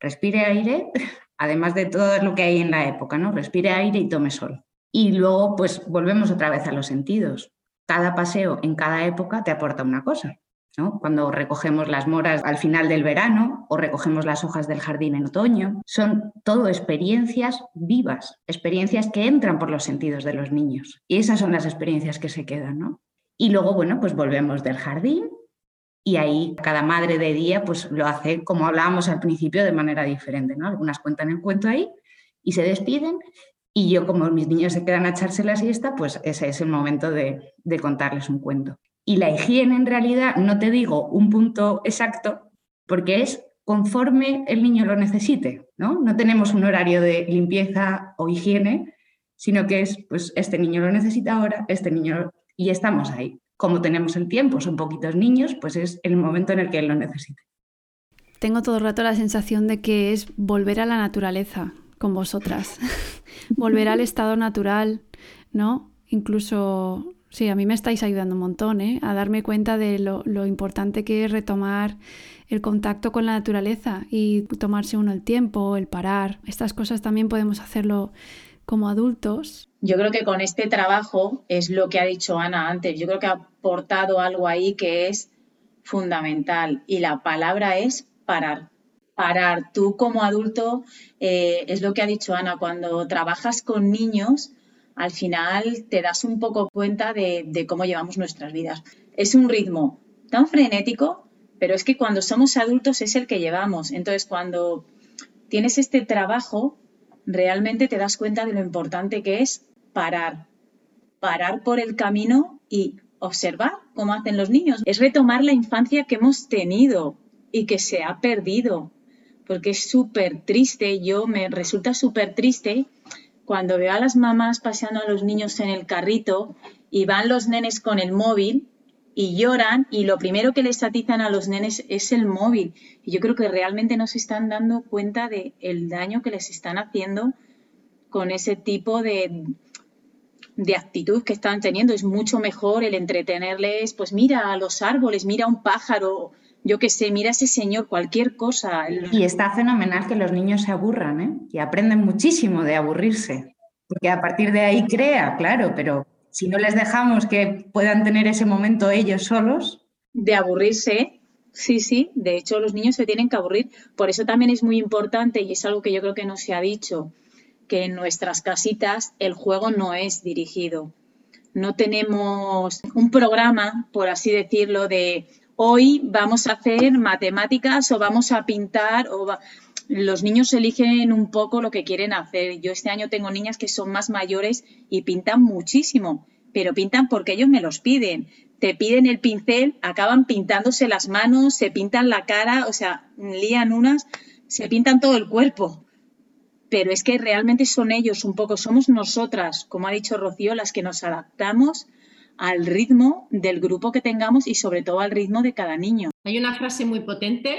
respire aire, además de todo lo que hay en la época, ¿no? Respire aire y tome sol. Y luego, pues volvemos otra vez a los sentidos. Cada paseo en cada época te aporta una cosa. Cuando recogemos las moras al final del verano o recogemos las hojas del jardín en otoño, son todo experiencias vivas, experiencias que entran por los sentidos de los niños. Y esas son las experiencias que se quedan, ¿no? Y luego, bueno, pues volvemos del jardín y ahí cada madre de día pues lo hace como hablábamos al principio de manera diferente, ¿no? Algunas cuentan el cuento ahí y se despiden Y yo, como mis niños se quedan a echarse la siesta, pues ese es el momento de, de contarles un cuento. Y la higiene en realidad, no te digo un punto exacto, porque es conforme el niño lo necesite, ¿no? No tenemos un horario de limpieza o higiene, sino que es, pues este niño lo necesita ahora, este niño, y estamos ahí. Como tenemos el tiempo, son poquitos niños, pues es el momento en el que él lo necesite. Tengo todo el rato la sensación de que es volver a la naturaleza con vosotras, volver al estado natural, ¿no? Incluso, sí, a mí me estáis ayudando un montón, ¿eh? A darme cuenta de lo, importante que es retomar el contacto con la naturaleza y tomarse uno el tiempo, el parar. Estas cosas también podemos hacerlo como adultos. Yo creo que con este trabajo es lo que ha dicho Ana antes. Yo creo que ha aportado algo ahí que es fundamental y la palabra es parar. Parar. Tú como adulto, eh, es lo que ha dicho Ana, cuando trabajas con niños, al final te das un poco cuenta de, cómo llevamos nuestras vidas. Es un ritmo tan frenético, pero es que cuando somos adultos es el que llevamos. Entonces, cuando tienes este trabajo, realmente te das cuenta de lo importante que es parar, parar por el camino y observar cómo hacen los niños. Es retomar la infancia que hemos tenido y que se ha perdido, porque es súper triste, yo me resulta súper triste cuando veo a las mamás paseando a los niños en el carrito y van los nenes con el móvil y lloran y lo primero que les atizan a los nenes es el móvil. Y yo creo que realmente no se están dando cuenta del el daño que les están haciendo con ese tipo de, de actitud que están teniendo. Es mucho mejor el entretenerles, pues mira a los árboles, mira a un pájaro, yo qué sé, mira a ese señor, cualquier cosa. Y está fenomenal que los niños se aburran, ¿eh? Y aprenden muchísimo de aburrirse. Porque a partir de ahí crea, claro, pero si no les dejamos que puedan tener ese momento ellos solos. De aburrirse, sí, sí, de hecho los niños se tienen que aburrir. Por eso también es muy importante, y es algo que yo creo que no se ha dicho, que en nuestras casitas el juego no es dirigido. No tenemos un programa, por así decirlo, de hoy vamos a hacer matemáticas o vamos a pintar o los niños eligen un poco lo que quieren hacer. Yo este año tengo niñas que son más mayores y pintan muchísimo, pero pintan porque ellos me los piden. Te piden el pincel, acaban pintándose las manos, se pintan la cara, o sea, lían unas, se pintan todo el cuerpo. Pero es que realmente son ellos un poco, somos nosotras, como ha dicho Rocío, las que nos adaptamos al ritmo del grupo que tengamos y sobre todo al ritmo de cada niño. Hay una frase muy potente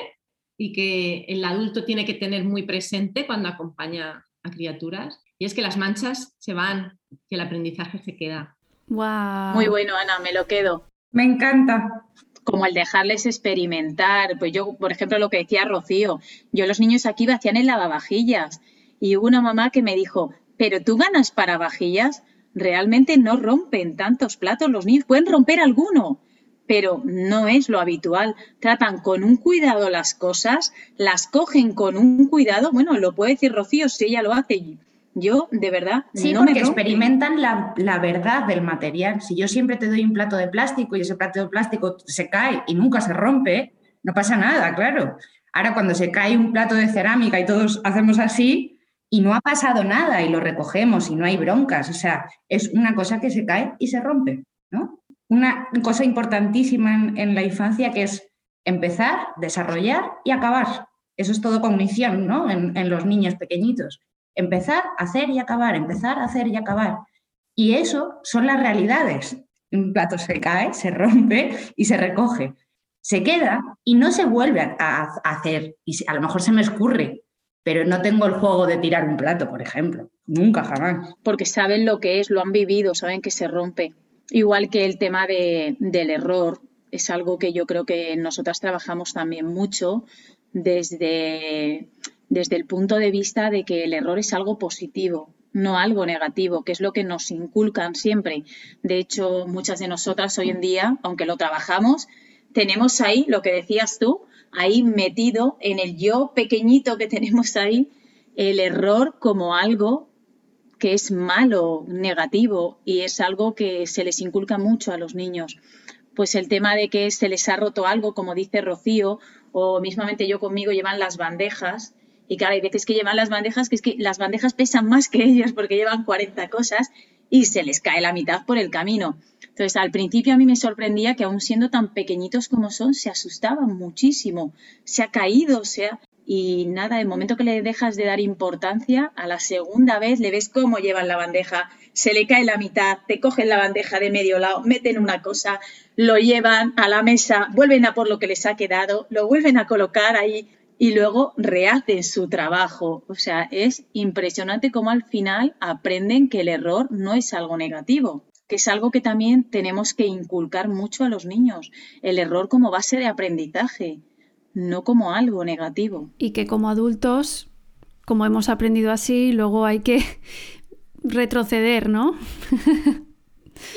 y que el adulto tiene que tener muy presente cuando acompaña a criaturas. Y es que las manchas se van, que el aprendizaje se queda. Wow. Muy bueno, Ana, me lo quedo. Me encanta. Como el dejarles experimentar. Pues yo, por ejemplo, lo que decía Rocío, yo los niños aquí hacían el lavavajillas y hubo una mamá que me dijo, pero tú ganas para vajillas, realmente no rompen tantos platos los niños, pueden romper alguno, pero no es lo habitual. Tratan con un cuidado las cosas, las cogen con un cuidado. Bueno, lo puede decir Rocío si ella lo hace. Yo, de verdad, sí, no porque me experimentan la, la, verdad del material. Si yo siempre te doy un plato de plástico y ese plato de plástico se cae y nunca se rompe, no pasa nada, claro. Ahora, cuando se cae un plato de cerámica y todos hacemos así y no ha pasado nada y lo recogemos y no hay broncas, o sea, es una cosa que se cae y se rompe, ¿no? una cosa importantísima en, la infancia que es empezar, desarrollar y acabar. Eso es todo cognición, ¿no? En, los niños pequeñitos. Empezar, hacer y acabar, empezar, hacer y acabar. Y eso son las realidades. Un plato se cae, se rompe y se recoge. Se queda y no se vuelve a, a hacer. Y a lo mejor se me escurre, pero no tengo el juego de tirar un plato, por ejemplo. Nunca, jamás. Porque saben lo que es, lo han vivido, saben que se rompe. Igual que el tema de, del error, es algo que yo creo que nosotras trabajamos también mucho desde, desde el punto de vista de que el error es algo positivo, no algo negativo, que es lo que nos inculcan siempre. De hecho, muchas de nosotras hoy en día, aunque lo trabajamos, tenemos ahí lo que decías tú, ahí metido en el yo pequeñito que tenemos ahí, el error como algo que es malo, negativo, y es algo que se les inculca mucho a los niños. Pues el tema de que se les ha roto algo, como dice Rocío, o mismamente yo conmigo llevan las bandejas, Y claro, hay veces que llevan las bandejas, que es que las bandejas pesan más que ellos porque llevan 40 cosas y se les cae la mitad por el camino. Entonces, al principio a mí me sorprendía que aún siendo tan pequeñitos como son, se asustaban muchísimo. Se ha caído, se ha y nada, el momento que le dejas de dar importancia, a la segunda vez le ves cómo llevan la bandeja, se le cae la mitad, te cogen la bandeja de medio lado, meten una cosa, lo llevan a la mesa, vuelven a por lo que les ha quedado, lo vuelven a colocar ahí y luego rehacen su trabajo. O sea, es impresionante cómo al final aprenden que el error no es algo negativo, que es algo que también tenemos que inculcar mucho a los niños, el error como base de aprendizaje no como algo negativo. Y que como adultos, como hemos aprendido así, luego hay que retroceder, ¿no?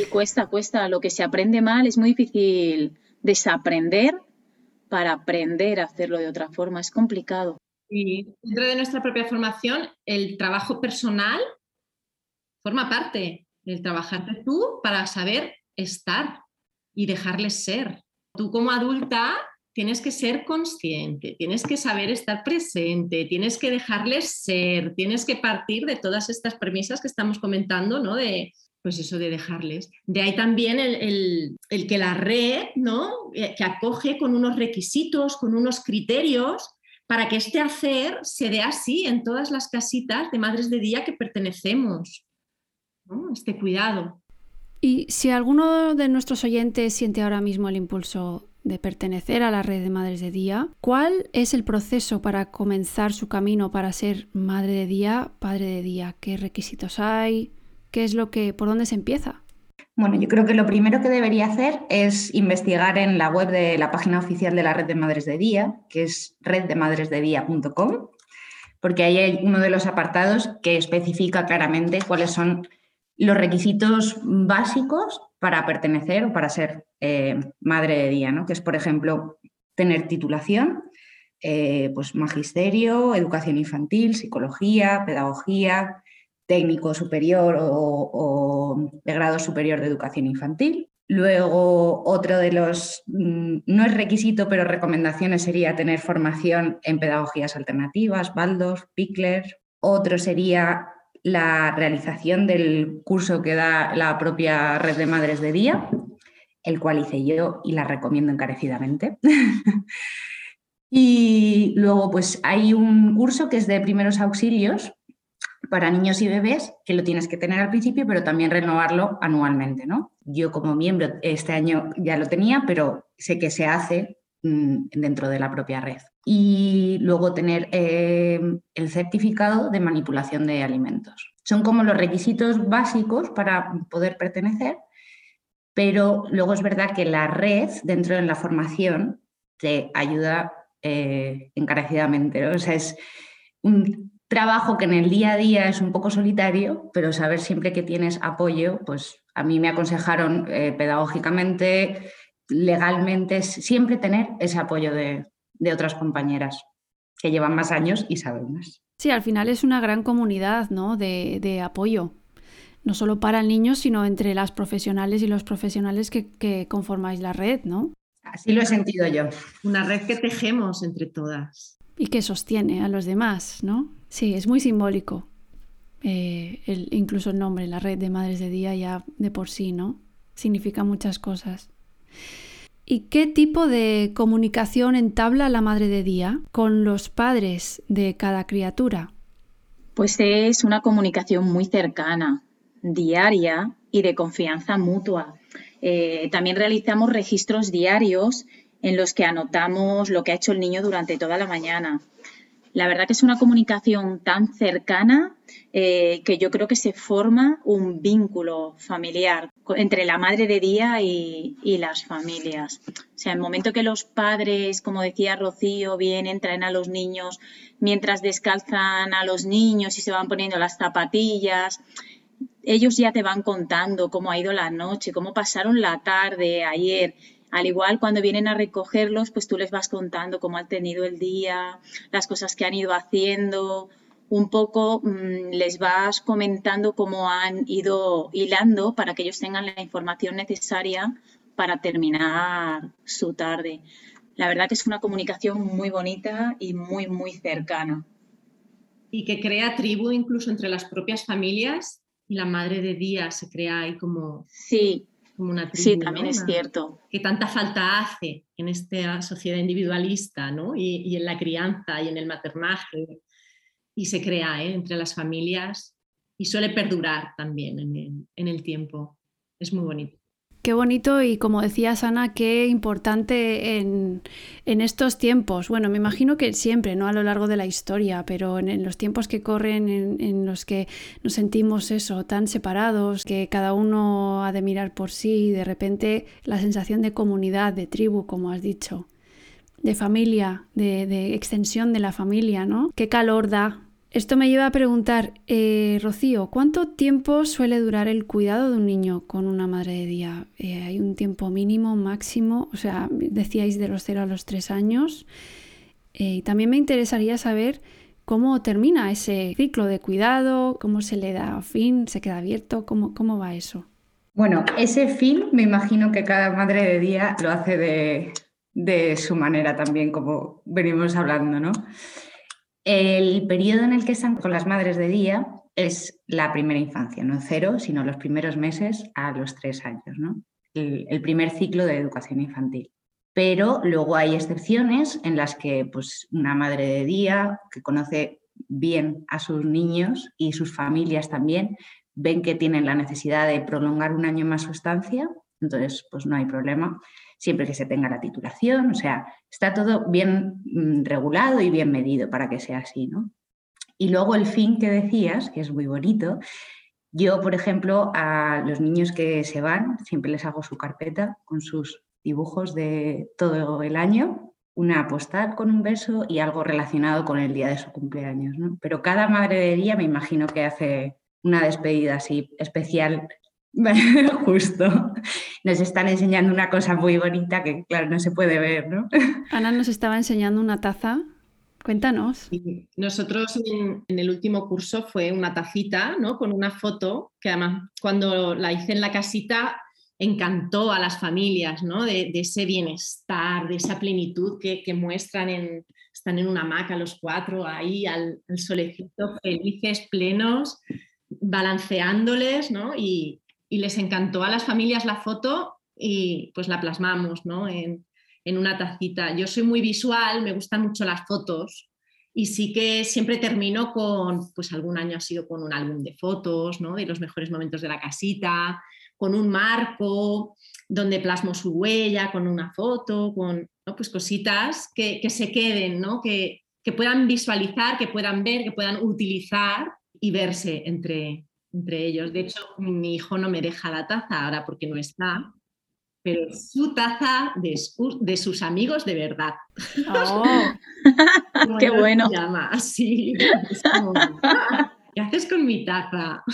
y cuesta, cuesta. Lo que se aprende mal es muy difícil desaprender para aprender a hacerlo de otra forma. Es complicado. Y dentro de nuestra propia formación, el trabajo personal forma parte. El trabajarte tú para saber estar y dejarles ser. Tú como adulta tienes que ser consciente, tienes que saber estar presente, tienes que dejarles ser, tienes que partir de todas estas premisas que estamos comentando, ¿no? De, pues eso de dejarles. De ahí también el, que la red, ¿no? Eh, que acoge con unos requisitos, con unos criterios, para que este hacer se dé así en todas las casitas de madres de día que pertenecemos. Este cuidado. Y si alguno de nuestros oyentes siente ahora mismo el impulso de pertenecer a la red de madres de día. ¿Cuál es el proceso para comenzar su camino para ser madre de día, padre de día? ¿Qué requisitos hay? ¿Qué es lo que, por dónde se empieza? Bueno, yo creo que lo primero que debería hacer es investigar en la web de la página oficial de la Red de Madres de Día, que es reddemadresdedía.com, porque ahí hay uno de los apartados que especifica claramente cuáles son los requisitos básicos para pertenecer o para ser eh, madre de día, ¿no? que es, por ejemplo, tener titulación, eh, pues magisterio, educación infantil, psicología, pedagogía, técnico superior o, de grado superior de educación infantil. Luego, otro de los, mm, no es requisito, pero recomendaciones sería tener formación en pedagogías alternativas, Baldos, Pickler. Otro sería la realización del curso que da la propia red de madres de día, el cual hice yo y la recomiendo encarecidamente. y luego, pues hay un curso que es de primeros auxilios para niños y bebés, que lo tienes que tener al principio, pero también renovarlo anualmente, ¿no? Yo como miembro este año ya lo tenía, pero sé que se hace mm, dentro de la propia red y luego tener eh, el certificado de manipulación de alimentos. Son como los requisitos básicos para poder pertenecer, pero luego es verdad que la red dentro de la formación te ayuda eh, encarecidamente. O sea, es un trabajo que en el día a día es un poco solitario, pero saber siempre que tienes apoyo, pues a mí me aconsejaron eh, pedagógicamente, legalmente, siempre tener ese apoyo de, de otras compañeras que llevan más años y saben más. Sí, al final es una gran comunidad ¿no? de, apoyo, no solo para el niño, sino entre las profesionales y los profesionales que, conformáis la red, ¿no? Así lo he sentido yo. Una red que tejemos entre todas. Y que sostiene a los demás, ¿no? Sí, es muy simbólico. Eh, incluso el nombre, la red de madres de día ya de por sí, ¿no? Significa muchas cosas. ¿Y qué tipo de comunicación entabla la madre de día con los padres de cada criatura? Pues es una comunicación muy cercana, diaria y de confianza mutua. Eh, también realizamos registros diarios en los que anotamos lo que ha hecho el niño durante toda la mañana. La verdad que es una comunicación tan cercana eh, que yo creo que se forma un vínculo familiar entre la madre de día y, las familias. O sea, el momento que los padres, como decía Rocío, vienen, traen a los niños, mientras descalzan a los niños y se van poniendo las zapatillas, ellos ya te van contando cómo ha ido la noche, cómo pasaron la tarde ayer al igual, cuando vienen a recogerlos, pues tú les vas contando cómo han tenido el día, las cosas que han ido haciendo, un poco mm, les vas comentando cómo han ido hilando para que ellos tengan la información necesaria para terminar su tarde. La verdad que es una comunicación muy bonita y muy, muy cercana. y que crea tribu incluso entre las propias familias y la madre de día se crea ahí como, Sí, como una tribu. sí, también ¿no? es cierto. Que tanta falta hace en esta sociedad individualista, ¿no? Y, y en la crianza y en el maternaje. Y se crea ¿eh? entre las familias y suele perdurar también en el, en el tiempo. Es muy bonito. Qué bonito y como decía Sana, qué importante en, en estos tiempos. Bueno, me imagino que siempre, ¿no? A lo largo de la historia, pero en, en los tiempos que corren, en, en los que nos sentimos eso, tan separados, que cada uno ha de mirar por sí, y de repente la sensación de comunidad, de tribu, como has dicho, de familia, de, de extensión de la familia, ¿no? Qué calor da esto me lleva a preguntar, eh, Rocío, ¿cuánto tiempo suele durar el cuidado de un niño con una madre de día? Eh, ¿Hay un tiempo mínimo, máximo? O sea, decíais de los 0 a los 3 años. Eh, y también me interesaría saber cómo termina ese ciclo de cuidado, cómo se le da fin, se queda abierto, cómo, cómo va eso. Bueno, ese fin me imagino que cada madre de día lo hace de, de su manera también, como venimos hablando, ¿no? El periodo en el que están con las madres de día es la primera infancia, no cero, sino los primeros meses a los tres años, ¿no? El, primer ciclo de educación infantil. Pero luego hay excepciones en las que pues, una madre de día que conoce bien a sus niños y sus familias también, ven que tienen la necesidad de prolongar un año más su estancia, entonces pues no hay problema, siempre que se tenga la titulación, o sea, está todo bien mm, regulado y bien medido para que sea así, ¿no? Y luego el fin que decías, que es muy bonito, yo, por ejemplo, a los niños que se van, siempre les hago su carpeta con sus dibujos de todo el año, una postal con un beso y algo relacionado con el día de su cumpleaños, ¿no? Pero cada madre de día me imagino que hace una despedida así especial justo. Nos están enseñando una cosa muy bonita que, claro, no se puede ver, ¿no? Ana nos estaba enseñando una taza. Cuéntanos. Nosotros en, en el último curso fue una tacita, ¿no? Con una foto que además cuando la hice en la casita encantó a las familias, ¿no? De, de ese bienestar, de esa plenitud que, que, muestran en, están en una hamaca los cuatro ahí al, al solecito, felices, plenos, balanceándoles, ¿no? Y, y, les encantó a las familias la foto y pues la plasmamos, ¿no? En, en una tacita. Yo soy muy visual, me gustan mucho las fotos y sí que siempre termino con, pues algún año ha sido con un álbum de fotos, ¿no? De los mejores momentos de la casita, con un marco donde plasmo su huella, con una foto, con ¿no? pues cositas que, que, se queden, ¿no? que, que puedan visualizar, que puedan ver, que puedan utilizar y verse entre, entre ellos. De hecho, mi hijo no me deja la taza ahora porque no está, pero es su taza de, de sus amigos de verdad. Oh. ¡Qué bueno! Llama así. Es como, ¿Qué haces con mi taza?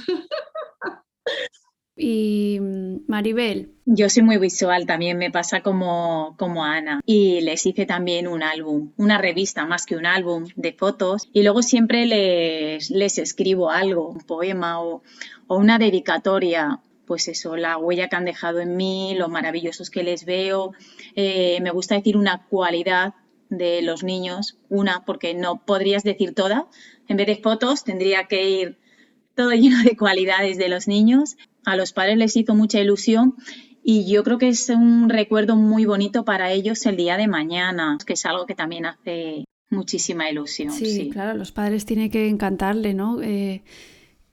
Y mm, Maribel. Yo soy muy visual, también me pasa como, como Ana. Y les hice también un álbum, una revista más que un álbum de fotos. Y luego siempre les, les escribo algo, un poema o, o una dedicatoria pues eso, la huella que han dejado en mí, lo maravillosos que les veo. Eh, me gusta decir una cualidad de los niños, una, porque no podrías decir toda. En vez de fotos, tendría que ir todo lleno de cualidades de los niños. A los padres les hizo mucha ilusión y yo creo que es un recuerdo muy bonito para ellos el día de mañana, que es algo que también hace muchísima ilusión. Sí, sí. claro, los padres tiene que encantarle, ¿no? Eh,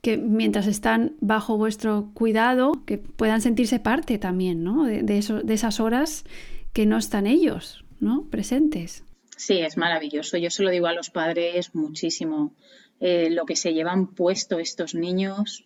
que mientras están bajo vuestro cuidado, que puedan sentirse parte también, ¿no? De, de, eso, de esas horas que no están ellos, ¿no? Presentes. Sí, es maravilloso. Yo se lo digo a los padres muchísimo. Eh, lo que se llevan puesto estos niños.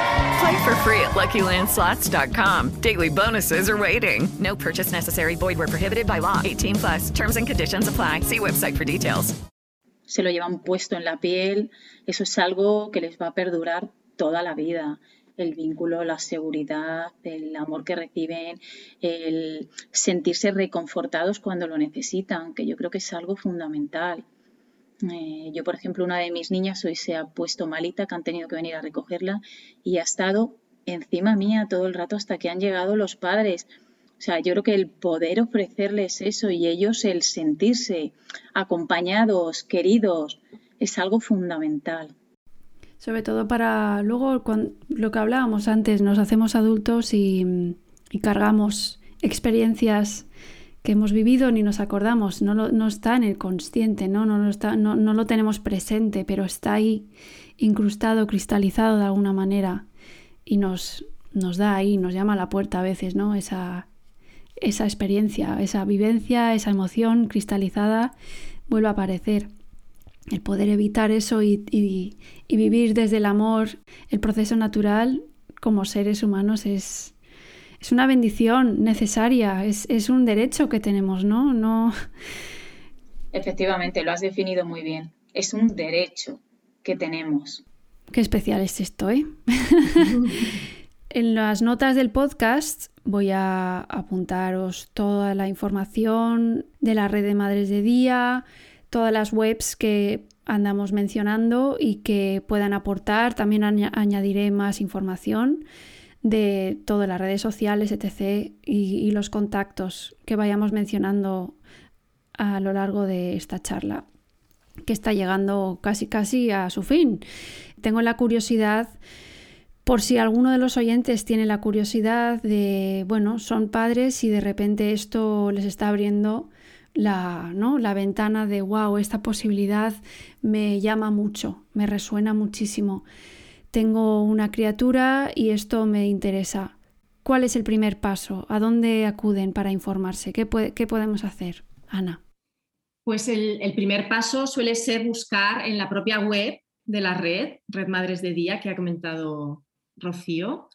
Play for free at LuckyLandSlots.com. Daily bonuses are waiting. No purchase necessary. Void where prohibited by law. 18 plus. Terms and conditions apply. See website for details. Se lo llevan puesto en la piel. Eso es algo que les va a perdurar toda la vida. El vínculo, la seguridad, el amor que reciben, el sentirse reconfortados cuando lo necesitan, que yo creo que es algo fundamental. Eh, yo, por ejemplo, una de mis niñas hoy se ha puesto malita, que han tenido que venir a recogerla y ha estado encima mía todo el rato hasta que han llegado los padres. O sea, yo creo que el poder ofrecerles eso y ellos el sentirse acompañados, queridos, es algo fundamental. Sobre todo para luego, cuando, lo que hablábamos antes, nos hacemos adultos y, y cargamos experiencias que hemos vivido ni nos acordamos, no, lo, no está en el consciente, ¿no? No, lo está, no, no, lo tenemos presente, pero está ahí incrustado, cristalizado de alguna manera y nos, nos da ahí, nos llama a la puerta a veces, ¿no? Esa, esa experiencia, esa vivencia, esa emoción cristalizada vuelve a aparecer. El poder evitar eso y, y, y vivir desde el amor, el proceso natural como seres humanos es, es una bendición necesaria, es, es, un derecho que tenemos, ¿no? no... Efectivamente, lo has definido muy bien. Es un derecho que tenemos. Qué especial es esto, ¿eh? en las notas del podcast voy a apuntaros toda la información de la red de madres de día, todas las webs que andamos mencionando y que puedan aportar. También añadiré más información de todas las redes sociales, etc. Y, los contactos que vayamos mencionando a lo largo de esta charla, que está llegando casi casi a su fin. Tengo la curiosidad, por si alguno de los oyentes tiene la curiosidad de, bueno, son padres y de repente esto les está abriendo la, ¿no? la ventana de, wow, esta posibilidad me llama mucho, me resuena muchísimo tengo una criatura y esto me interesa. ¿Cuál es el primer paso? ¿A dónde acuden para informarse? ¿Qué, podemos hacer? Ana. Pues el, primer paso suele ser buscar en la propia web de la red, Red Madres de Día, que ha comentado Rocío.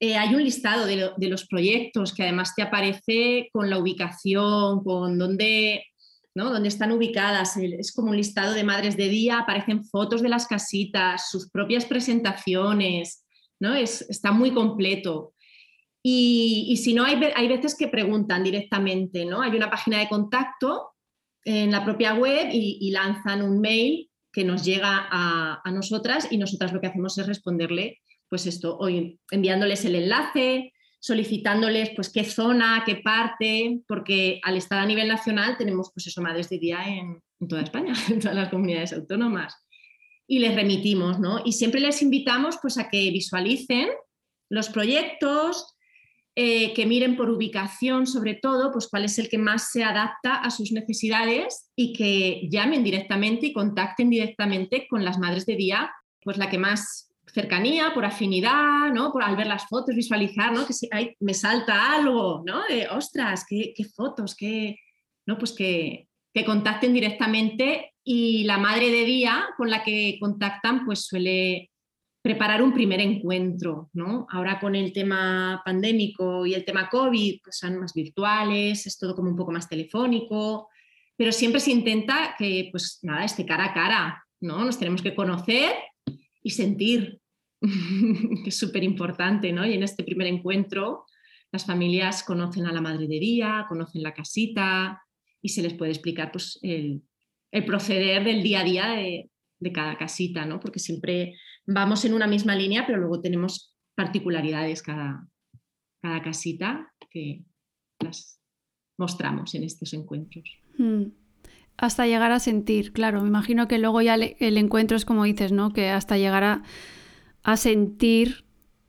Eh, hay un listado de, de, los proyectos que además te aparece con la ubicación, con dónde ¿no? Donde están ubicadas, es como un listado de madres de día, aparecen fotos de las casitas, sus propias presentaciones, ¿no? Es, está muy completo. Y, y, si no, hay, hay veces que preguntan directamente, ¿no? Hay una página de contacto en la propia web y, y lanzan un mail que nos llega a, a, nosotras y nosotras lo que hacemos es responderle, pues esto, hoy enviándoles el enlace, solicitándoles pues qué zona, qué parte, porque al estar a nivel nacional tenemos pues eso, madres de día en, toda España, en todas las comunidades autónomas. Y les remitimos, ¿no? Y siempre les invitamos pues a que visualicen los proyectos, eh, que miren por ubicación sobre todo, pues cuál es el que más se adapta a sus necesidades y que llamen directamente y contacten directamente con las madres de día, pues la que más cercanía, por afinidad, ¿no? Por al ver las fotos, visualizar, ¿no? Que si ay, me salta algo, ¿no? De, ostras, qué, qué fotos, qué, ¿no? Pues que, que, contacten directamente y la madre de día con la que contactan pues suele preparar un primer encuentro, ¿no? Ahora con el tema pandémico y el tema COVID, pues son más virtuales, es todo como un poco más telefónico, pero siempre se intenta que, pues nada, esté cara a cara, ¿no? Nos tenemos que conocer y sentir, que es súper importante, ¿no? Y en este primer encuentro las familias conocen a la madre de día, conocen la casita y se les puede explicar pues, el, proceder del día a día de, de cada casita, ¿no? Porque siempre vamos en una misma línea, pero luego tenemos particularidades cada, cada casita que las mostramos en estos encuentros. Mm. Hasta llegar a sentir, claro, me imagino que luego ya el encuentro es como dices, ¿no? Que hasta llegar a, a sentir,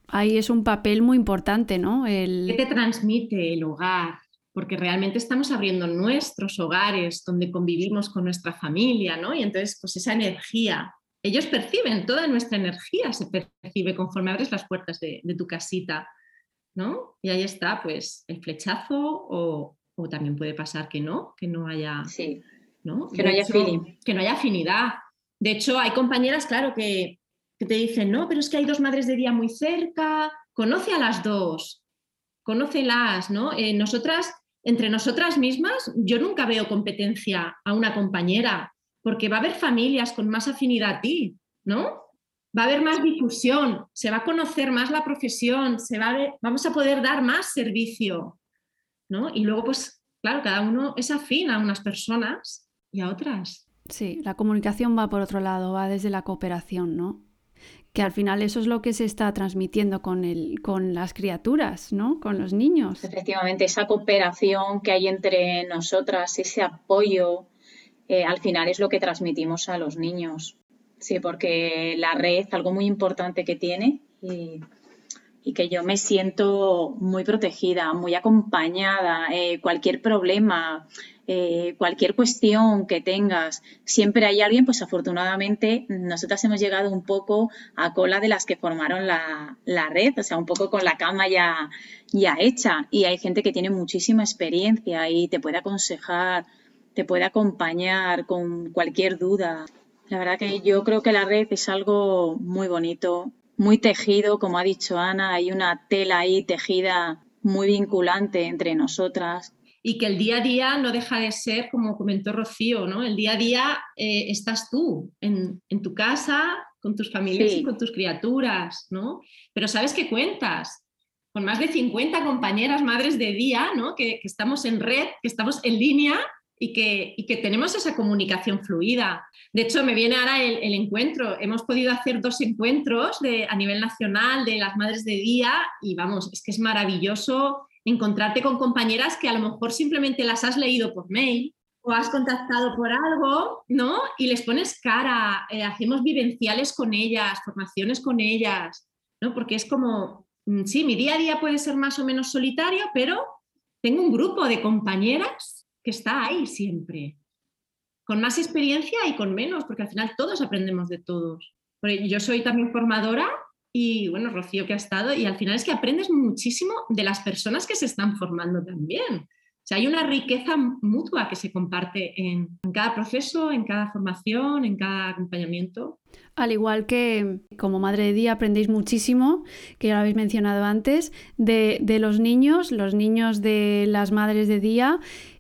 ahí es un papel muy importante, ¿no? El... ¿Qué te transmite el hogar? Porque realmente estamos abriendo nuestros hogares donde convivimos con nuestra familia, ¿no? Y entonces, pues esa energía, ellos perciben, toda nuestra energía se percibe conforme abres las puertas de, de tu casita, ¿no? Y ahí está, pues, el flechazo o, o también puede pasar que no, que no haya... Sí. ¿No? Que no haya feeling. Que no haya afinidad. De hecho, hay compañeras, claro, que, que te dicen, no, pero es que hay dos madres de día muy cerca, conoce a las dos, conócelas, ¿no? Eh, nosotras, entre nosotras mismas, yo nunca veo competencia a una compañera, porque va a haber familias con más afinidad a ti, ¿no? Va a haber más difusión, se va a conocer más la profesión, se va a ver, vamos a poder dar más servicio, ¿no? Y luego, pues, claro, cada uno es afín a unas personas y a otras. Sí, la comunicación va por otro lado, va desde la cooperación, ¿no? Que al final eso es lo que se está transmitiendo con, el, con las criaturas, ¿no? Con los niños. Efectivamente, esa cooperación que hay entre nosotras, ese apoyo, eh, al final es lo que transmitimos a los niños. Sí, porque la red, algo muy importante que tiene y, y que yo me siento muy protegida, muy acompañada, eh, cualquier problema, eh, cualquier cuestión que tengas, siempre hay alguien, pues afortunadamente nosotras hemos llegado un poco a cola de las que formaron la, red, o sea, un poco con la cama ya, ya hecha y hay gente que tiene muchísima experiencia y te puede aconsejar, te puede acompañar con cualquier duda. La verdad que yo creo que la red es algo muy bonito, muy tejido, como ha dicho Ana, hay una tela ahí tejida muy vinculante entre nosotras. Y que el día a día no deja de ser, como comentó Rocío, ¿no? El día a día eh, estás tú en, en, tu casa, con tus familias sí. y con tus criaturas, ¿no? Pero sabes que cuentas con más de 50 compañeras madres de día, ¿no? Que, que estamos en red, que estamos en línea y que, y que, tenemos esa comunicación fluida. De hecho, me viene ahora el, el encuentro. Hemos podido hacer dos encuentros de, a nivel nacional de las madres de día y vamos, es que es maravilloso encontrarte con compañeras que a lo mejor simplemente las has leído por mail o has contactado por algo, ¿no? Y les pones cara, eh, hacemos vivenciales con ellas, formaciones con ellas, ¿no? Porque es como, mm, sí, mi día a día puede ser más o menos solitario, pero tengo un grupo de compañeras que está ahí siempre, con más experiencia y con menos, porque al final todos aprendemos de todos. Yo soy también formadora y bueno, Rocío que ha estado, y al final es que aprendes muchísimo de las personas que se están formando también. O sea, hay una riqueza mutua que se comparte en, en cada proceso, en cada formación, en cada acompañamiento. Al igual que como madre de día aprendéis muchísimo, que ya lo habéis mencionado antes, de, de los niños, los niños de las madres de día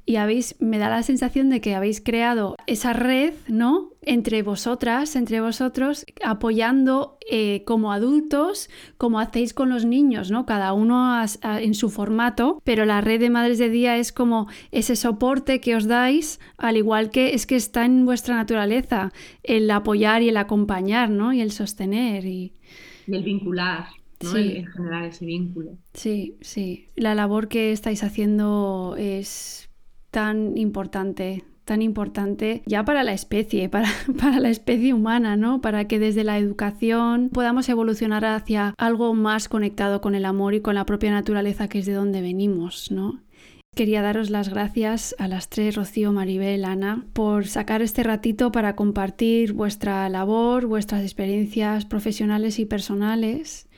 y habéis, me da la sensación de que habéis creado esa red, ¿no? Entre vosotras, entre vosotros, apoyando eh, como adultos, como hacéis con los niños, ¿no? Cada uno a, a, en su formato, pero la red de madres de día es como ese soporte que os dais, al igual que es que está en vuestra naturaleza, el apoyar y el acompañar, ¿no? Y el sostener y, y el vincular. ¿no? Sí. El generar ese vínculo. Sí, sí. La labor que estáis haciendo es tan importante, tan importante ya para la especie, para, para, la especie humana, ¿no? Para que desde la educación podamos evolucionar hacia algo más conectado con el amor y con la propia naturaleza que es de donde venimos, ¿no? Quería daros las gracias a las tres, Rocío, Maribel, Ana, por sacar este ratito para compartir vuestra labor, vuestras experiencias profesionales y personales.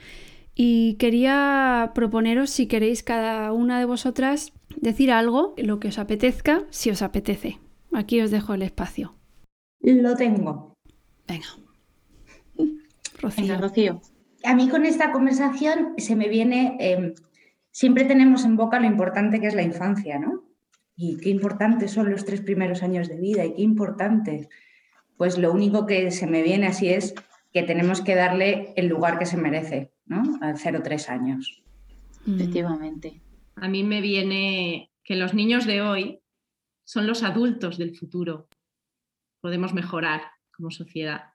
Y quería proponeros, si queréis cada una de vosotras, decir algo, lo que os apetezca, si os apetece. Aquí os dejo el espacio. Lo tengo. Venga. Rocío. Venga, Rocío. A mí con esta conversación se me viene, eh, siempre tenemos en boca lo importante que es la infancia, ¿no? Y qué importantes son los tres primeros años de vida y qué importantes. Pues lo único que se me viene así es que tenemos que darle el lugar que se merece, ¿no? Al 0-3 años. Efectivamente. A mí me viene que los niños de hoy son los adultos del futuro. podemos mejorar como sociedad.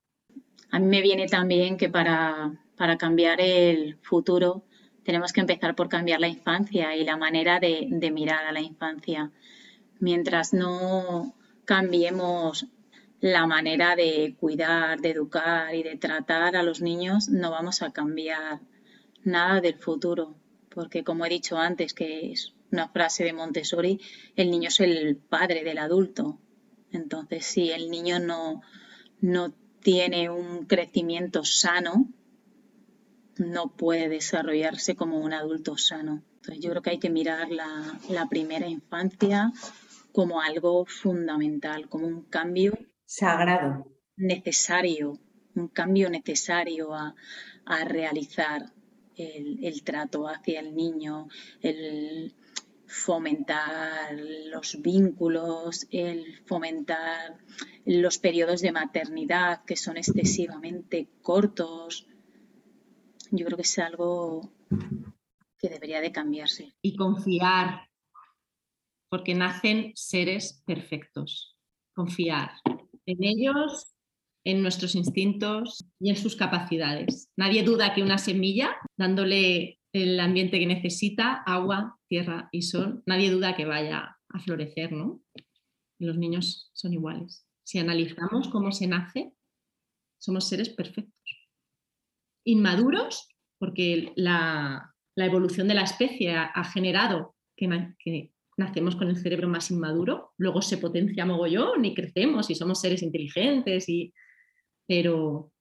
A mí me viene también que para, para cambiar el futuro tenemos que empezar por cambiar la infancia y la manera de, de mirar a la infancia. Mientras no cambiemos la manera de cuidar, de educar y de tratar a los niños, no vamos a cambiar nada del futuro. Porque como he dicho antes, que es una frase de Montessori, el niño es el padre del adulto. Entonces, si el niño no, no tiene un crecimiento sano, no puede desarrollarse como un adulto sano. Entonces, yo creo que hay que mirar la, la primera infancia como algo fundamental, como un cambio sagrado, necesario, un cambio necesario a, a realizar el, trato hacia el niño, el fomentar los vínculos, el fomentar los periodos de maternidad que son excesivamente cortos. Yo creo que es algo que debería de cambiarse. Y confiar, porque nacen seres perfectos. Confiar en ellos, en nuestros instintos y en sus capacidades. Nadie duda que una semilla, dándole el ambiente que necesita, agua, tierra y sol, nadie duda que vaya a florecer, ¿no? Los niños son iguales. Si analizamos cómo se nace, somos seres perfectos. Inmaduros, porque la, la evolución de la especie ha, ha generado que, que, nacemos con el cerebro más inmaduro, luego se potencia mogollón y crecemos y somos seres inteligentes, y... pero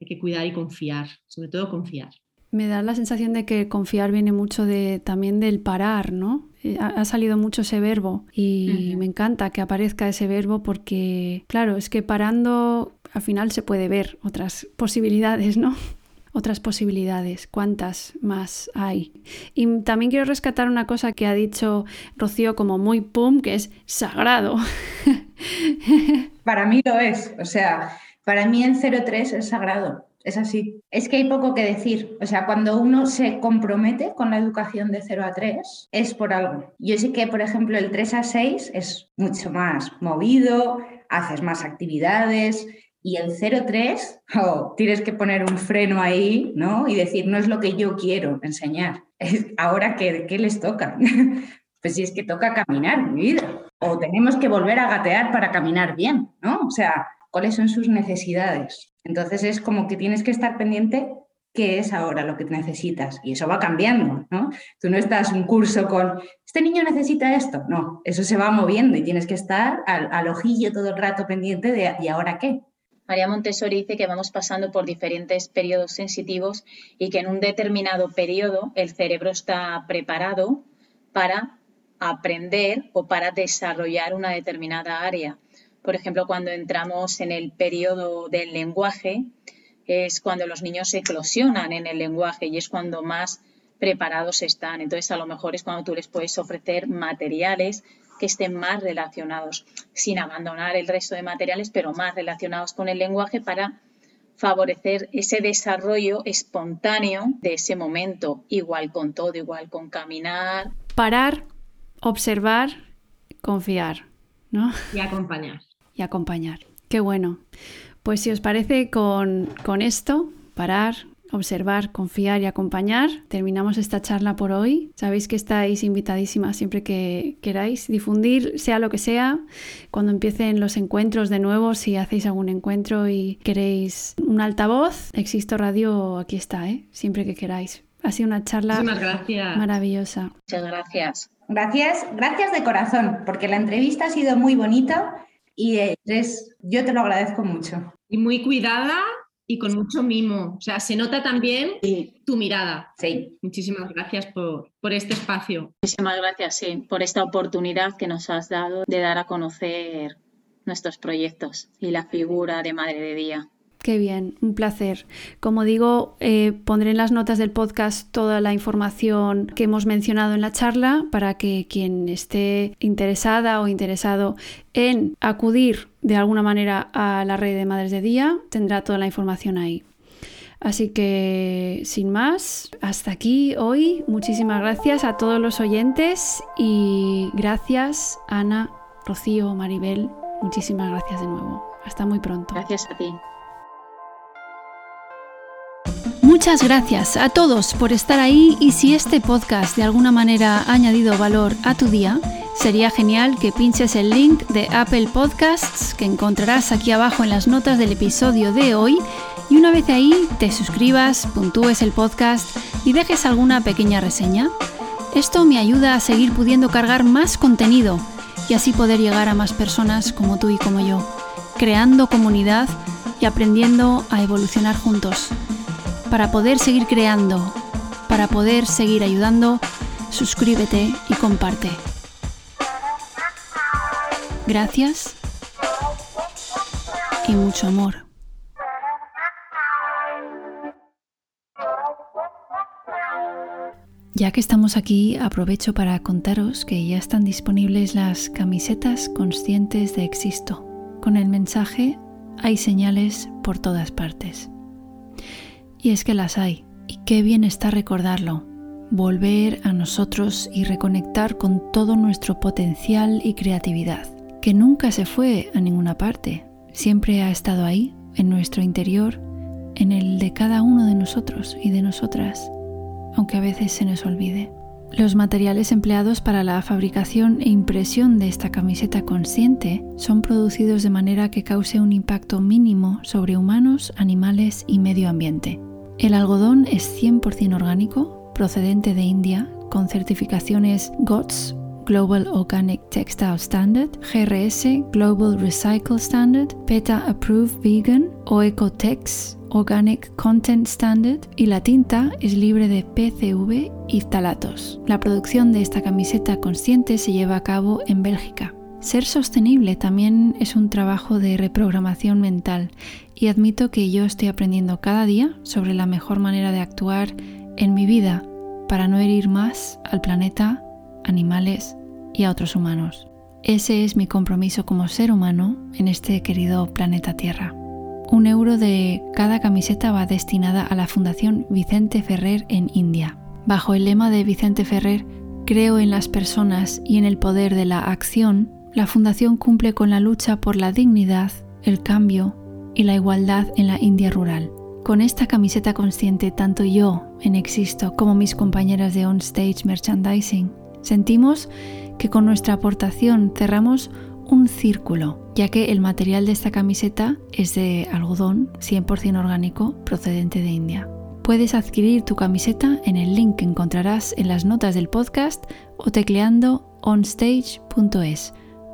hay que cuidar y confiar, sobre todo confiar. Me da la sensación de que confiar viene mucho de, también del parar, ¿no? Ha, ha salido mucho ese verbo y uh -huh. me encanta que aparezca ese verbo porque, claro, es que parando al final se puede ver otras posibilidades, ¿no? otras posibilidades, cuántas más hay. Y también quiero rescatar una cosa que ha dicho Rocío como muy pum, que es sagrado. Para mí lo es, o sea, para mí el 03 es sagrado. Es así. Es que hay poco que decir. O sea, cuando uno se compromete con la educación de 0 a 3, es por algo. Yo sé que, por ejemplo, el 3 a 6 es mucho más movido, haces más actividades, y el 03, oh, tienes que poner un freno ahí, ¿no? Y decir, no es lo que yo quiero enseñar. Ahora, ¿qué, qué les toca? pues si es que toca caminar, mi vida. O tenemos que volver a gatear para caminar bien, ¿no? O sea, ¿cuáles son sus necesidades? Entonces es como que tienes que estar pendiente qué es ahora lo que necesitas. Y eso va cambiando, ¿no? Tú no estás un curso con, este niño necesita esto. No, eso se va moviendo y tienes que estar al, ojillo todo el rato pendiente de, ¿y ahora qué? María Montessori dice que vamos pasando por diferentes periodos sensitivos y que en un determinado periodo el cerebro está preparado para aprender o para desarrollar una determinada área. Por ejemplo, cuando entramos en el periodo del lenguaje, es cuando los niños eclosionan en el lenguaje y es cuando más preparados están. Entonces, a lo mejor es cuando tú les puedes ofrecer materiales que estén más relacionados, sin abandonar el resto de materiales, pero más relacionados con el lenguaje para favorecer ese desarrollo espontáneo de ese momento, igual con todo, igual con caminar. Parar, observar, confiar, ¿no? Y acompañar. Y acompañar. Qué bueno. Pues si os parece con, con esto, parar, observar, confiar y acompañar. Terminamos esta charla por hoy. Sabéis que estáis invitadísimas siempre que queráis difundir, sea lo que sea, cuando empiecen los encuentros de nuevo, si hacéis algún encuentro y queréis un altavoz, Existo Radio aquí está, ¿eh? siempre que queráis. Ha sido una charla maravillosa. Muchas gracias. Gracias, gracias de corazón, porque la entrevista ha sido muy bonita y es, yo te lo agradezco mucho. Y muy cuidada y con mucho mimo. O sea, se nota también sí. tu mirada. Sí. Muchísimas gracias por, por, este espacio. Muchísimas gracias, sí, por esta oportunidad que nos has dado de dar a conocer nuestros proyectos y la figura de Madre de Día. Qué bien, un placer. Como digo, eh, pondré en las notas del podcast toda la información que hemos mencionado en la charla para que quien esté interesada o interesado en acudir de alguna manera a la red de Madres de Día tendrá toda la información ahí. Así que, sin más, hasta aquí hoy. Muchísimas gracias a todos los oyentes y gracias Ana, Rocío, Maribel. Muchísimas gracias de nuevo. Hasta muy pronto. Gracias a ti. Muchas gracias a todos por estar ahí y si este podcast de alguna manera ha añadido valor a tu día, sería genial que pinches el link de Apple Podcasts que encontrarás aquí abajo en las notas del episodio de hoy y una vez ahí te suscribas, puntúes el podcast y dejes alguna pequeña reseña. Esto me ayuda a seguir pudiendo cargar más contenido y así poder llegar a más personas como tú y como yo, creando comunidad y aprendiendo a evolucionar juntos. Para poder seguir creando, para poder seguir ayudando, suscríbete y comparte. Gracias y mucho amor. Ya que estamos aquí, aprovecho para contaros que ya están disponibles las camisetas conscientes de Existo, con el mensaje hay señales por todas partes. Y es que las hay, y qué bien está recordarlo, volver a nosotros y reconectar con todo nuestro potencial y creatividad, que nunca se fue a ninguna parte, siempre ha estado ahí, en nuestro interior, en el de cada uno de nosotros y de nosotras, aunque a veces se nos olvide. Los materiales empleados para la fabricación e impresión de esta camiseta consciente son producidos de manera que cause un impacto mínimo sobre humanos, animales y medio ambiente. El algodón es 100% orgánico, procedente de India, con certificaciones GOTS, Global Organic Textile Standard, GRS, Global Recycle Standard, PETA Approved Vegan o Ecotex, Organic Content Standard y la tinta es libre de PCV y ftalatos. La producción de esta camiseta consciente se lleva a cabo en Bélgica. Ser sostenible también es un trabajo de reprogramación mental y admito que yo estoy aprendiendo cada día sobre la mejor manera de actuar en mi vida para no herir más al planeta, animales y a otros humanos. Ese es mi compromiso como ser humano en este querido planeta Tierra. Un euro de cada camiseta va destinada a la Fundación Vicente Ferrer en India. Bajo el lema de Vicente Ferrer, creo en las personas y en el poder de la acción, la Fundación cumple con la lucha por la dignidad, el cambio y la igualdad en la India rural. Con esta camiseta consciente, tanto yo en Existo como mis compañeras de On Stage Merchandising, sentimos que con nuestra aportación cerramos un círculo, ya que el material de esta camiseta es de algodón 100% orgánico procedente de India. Puedes adquirir tu camiseta en el link que encontrarás en las notas del podcast o tecleando onstage.es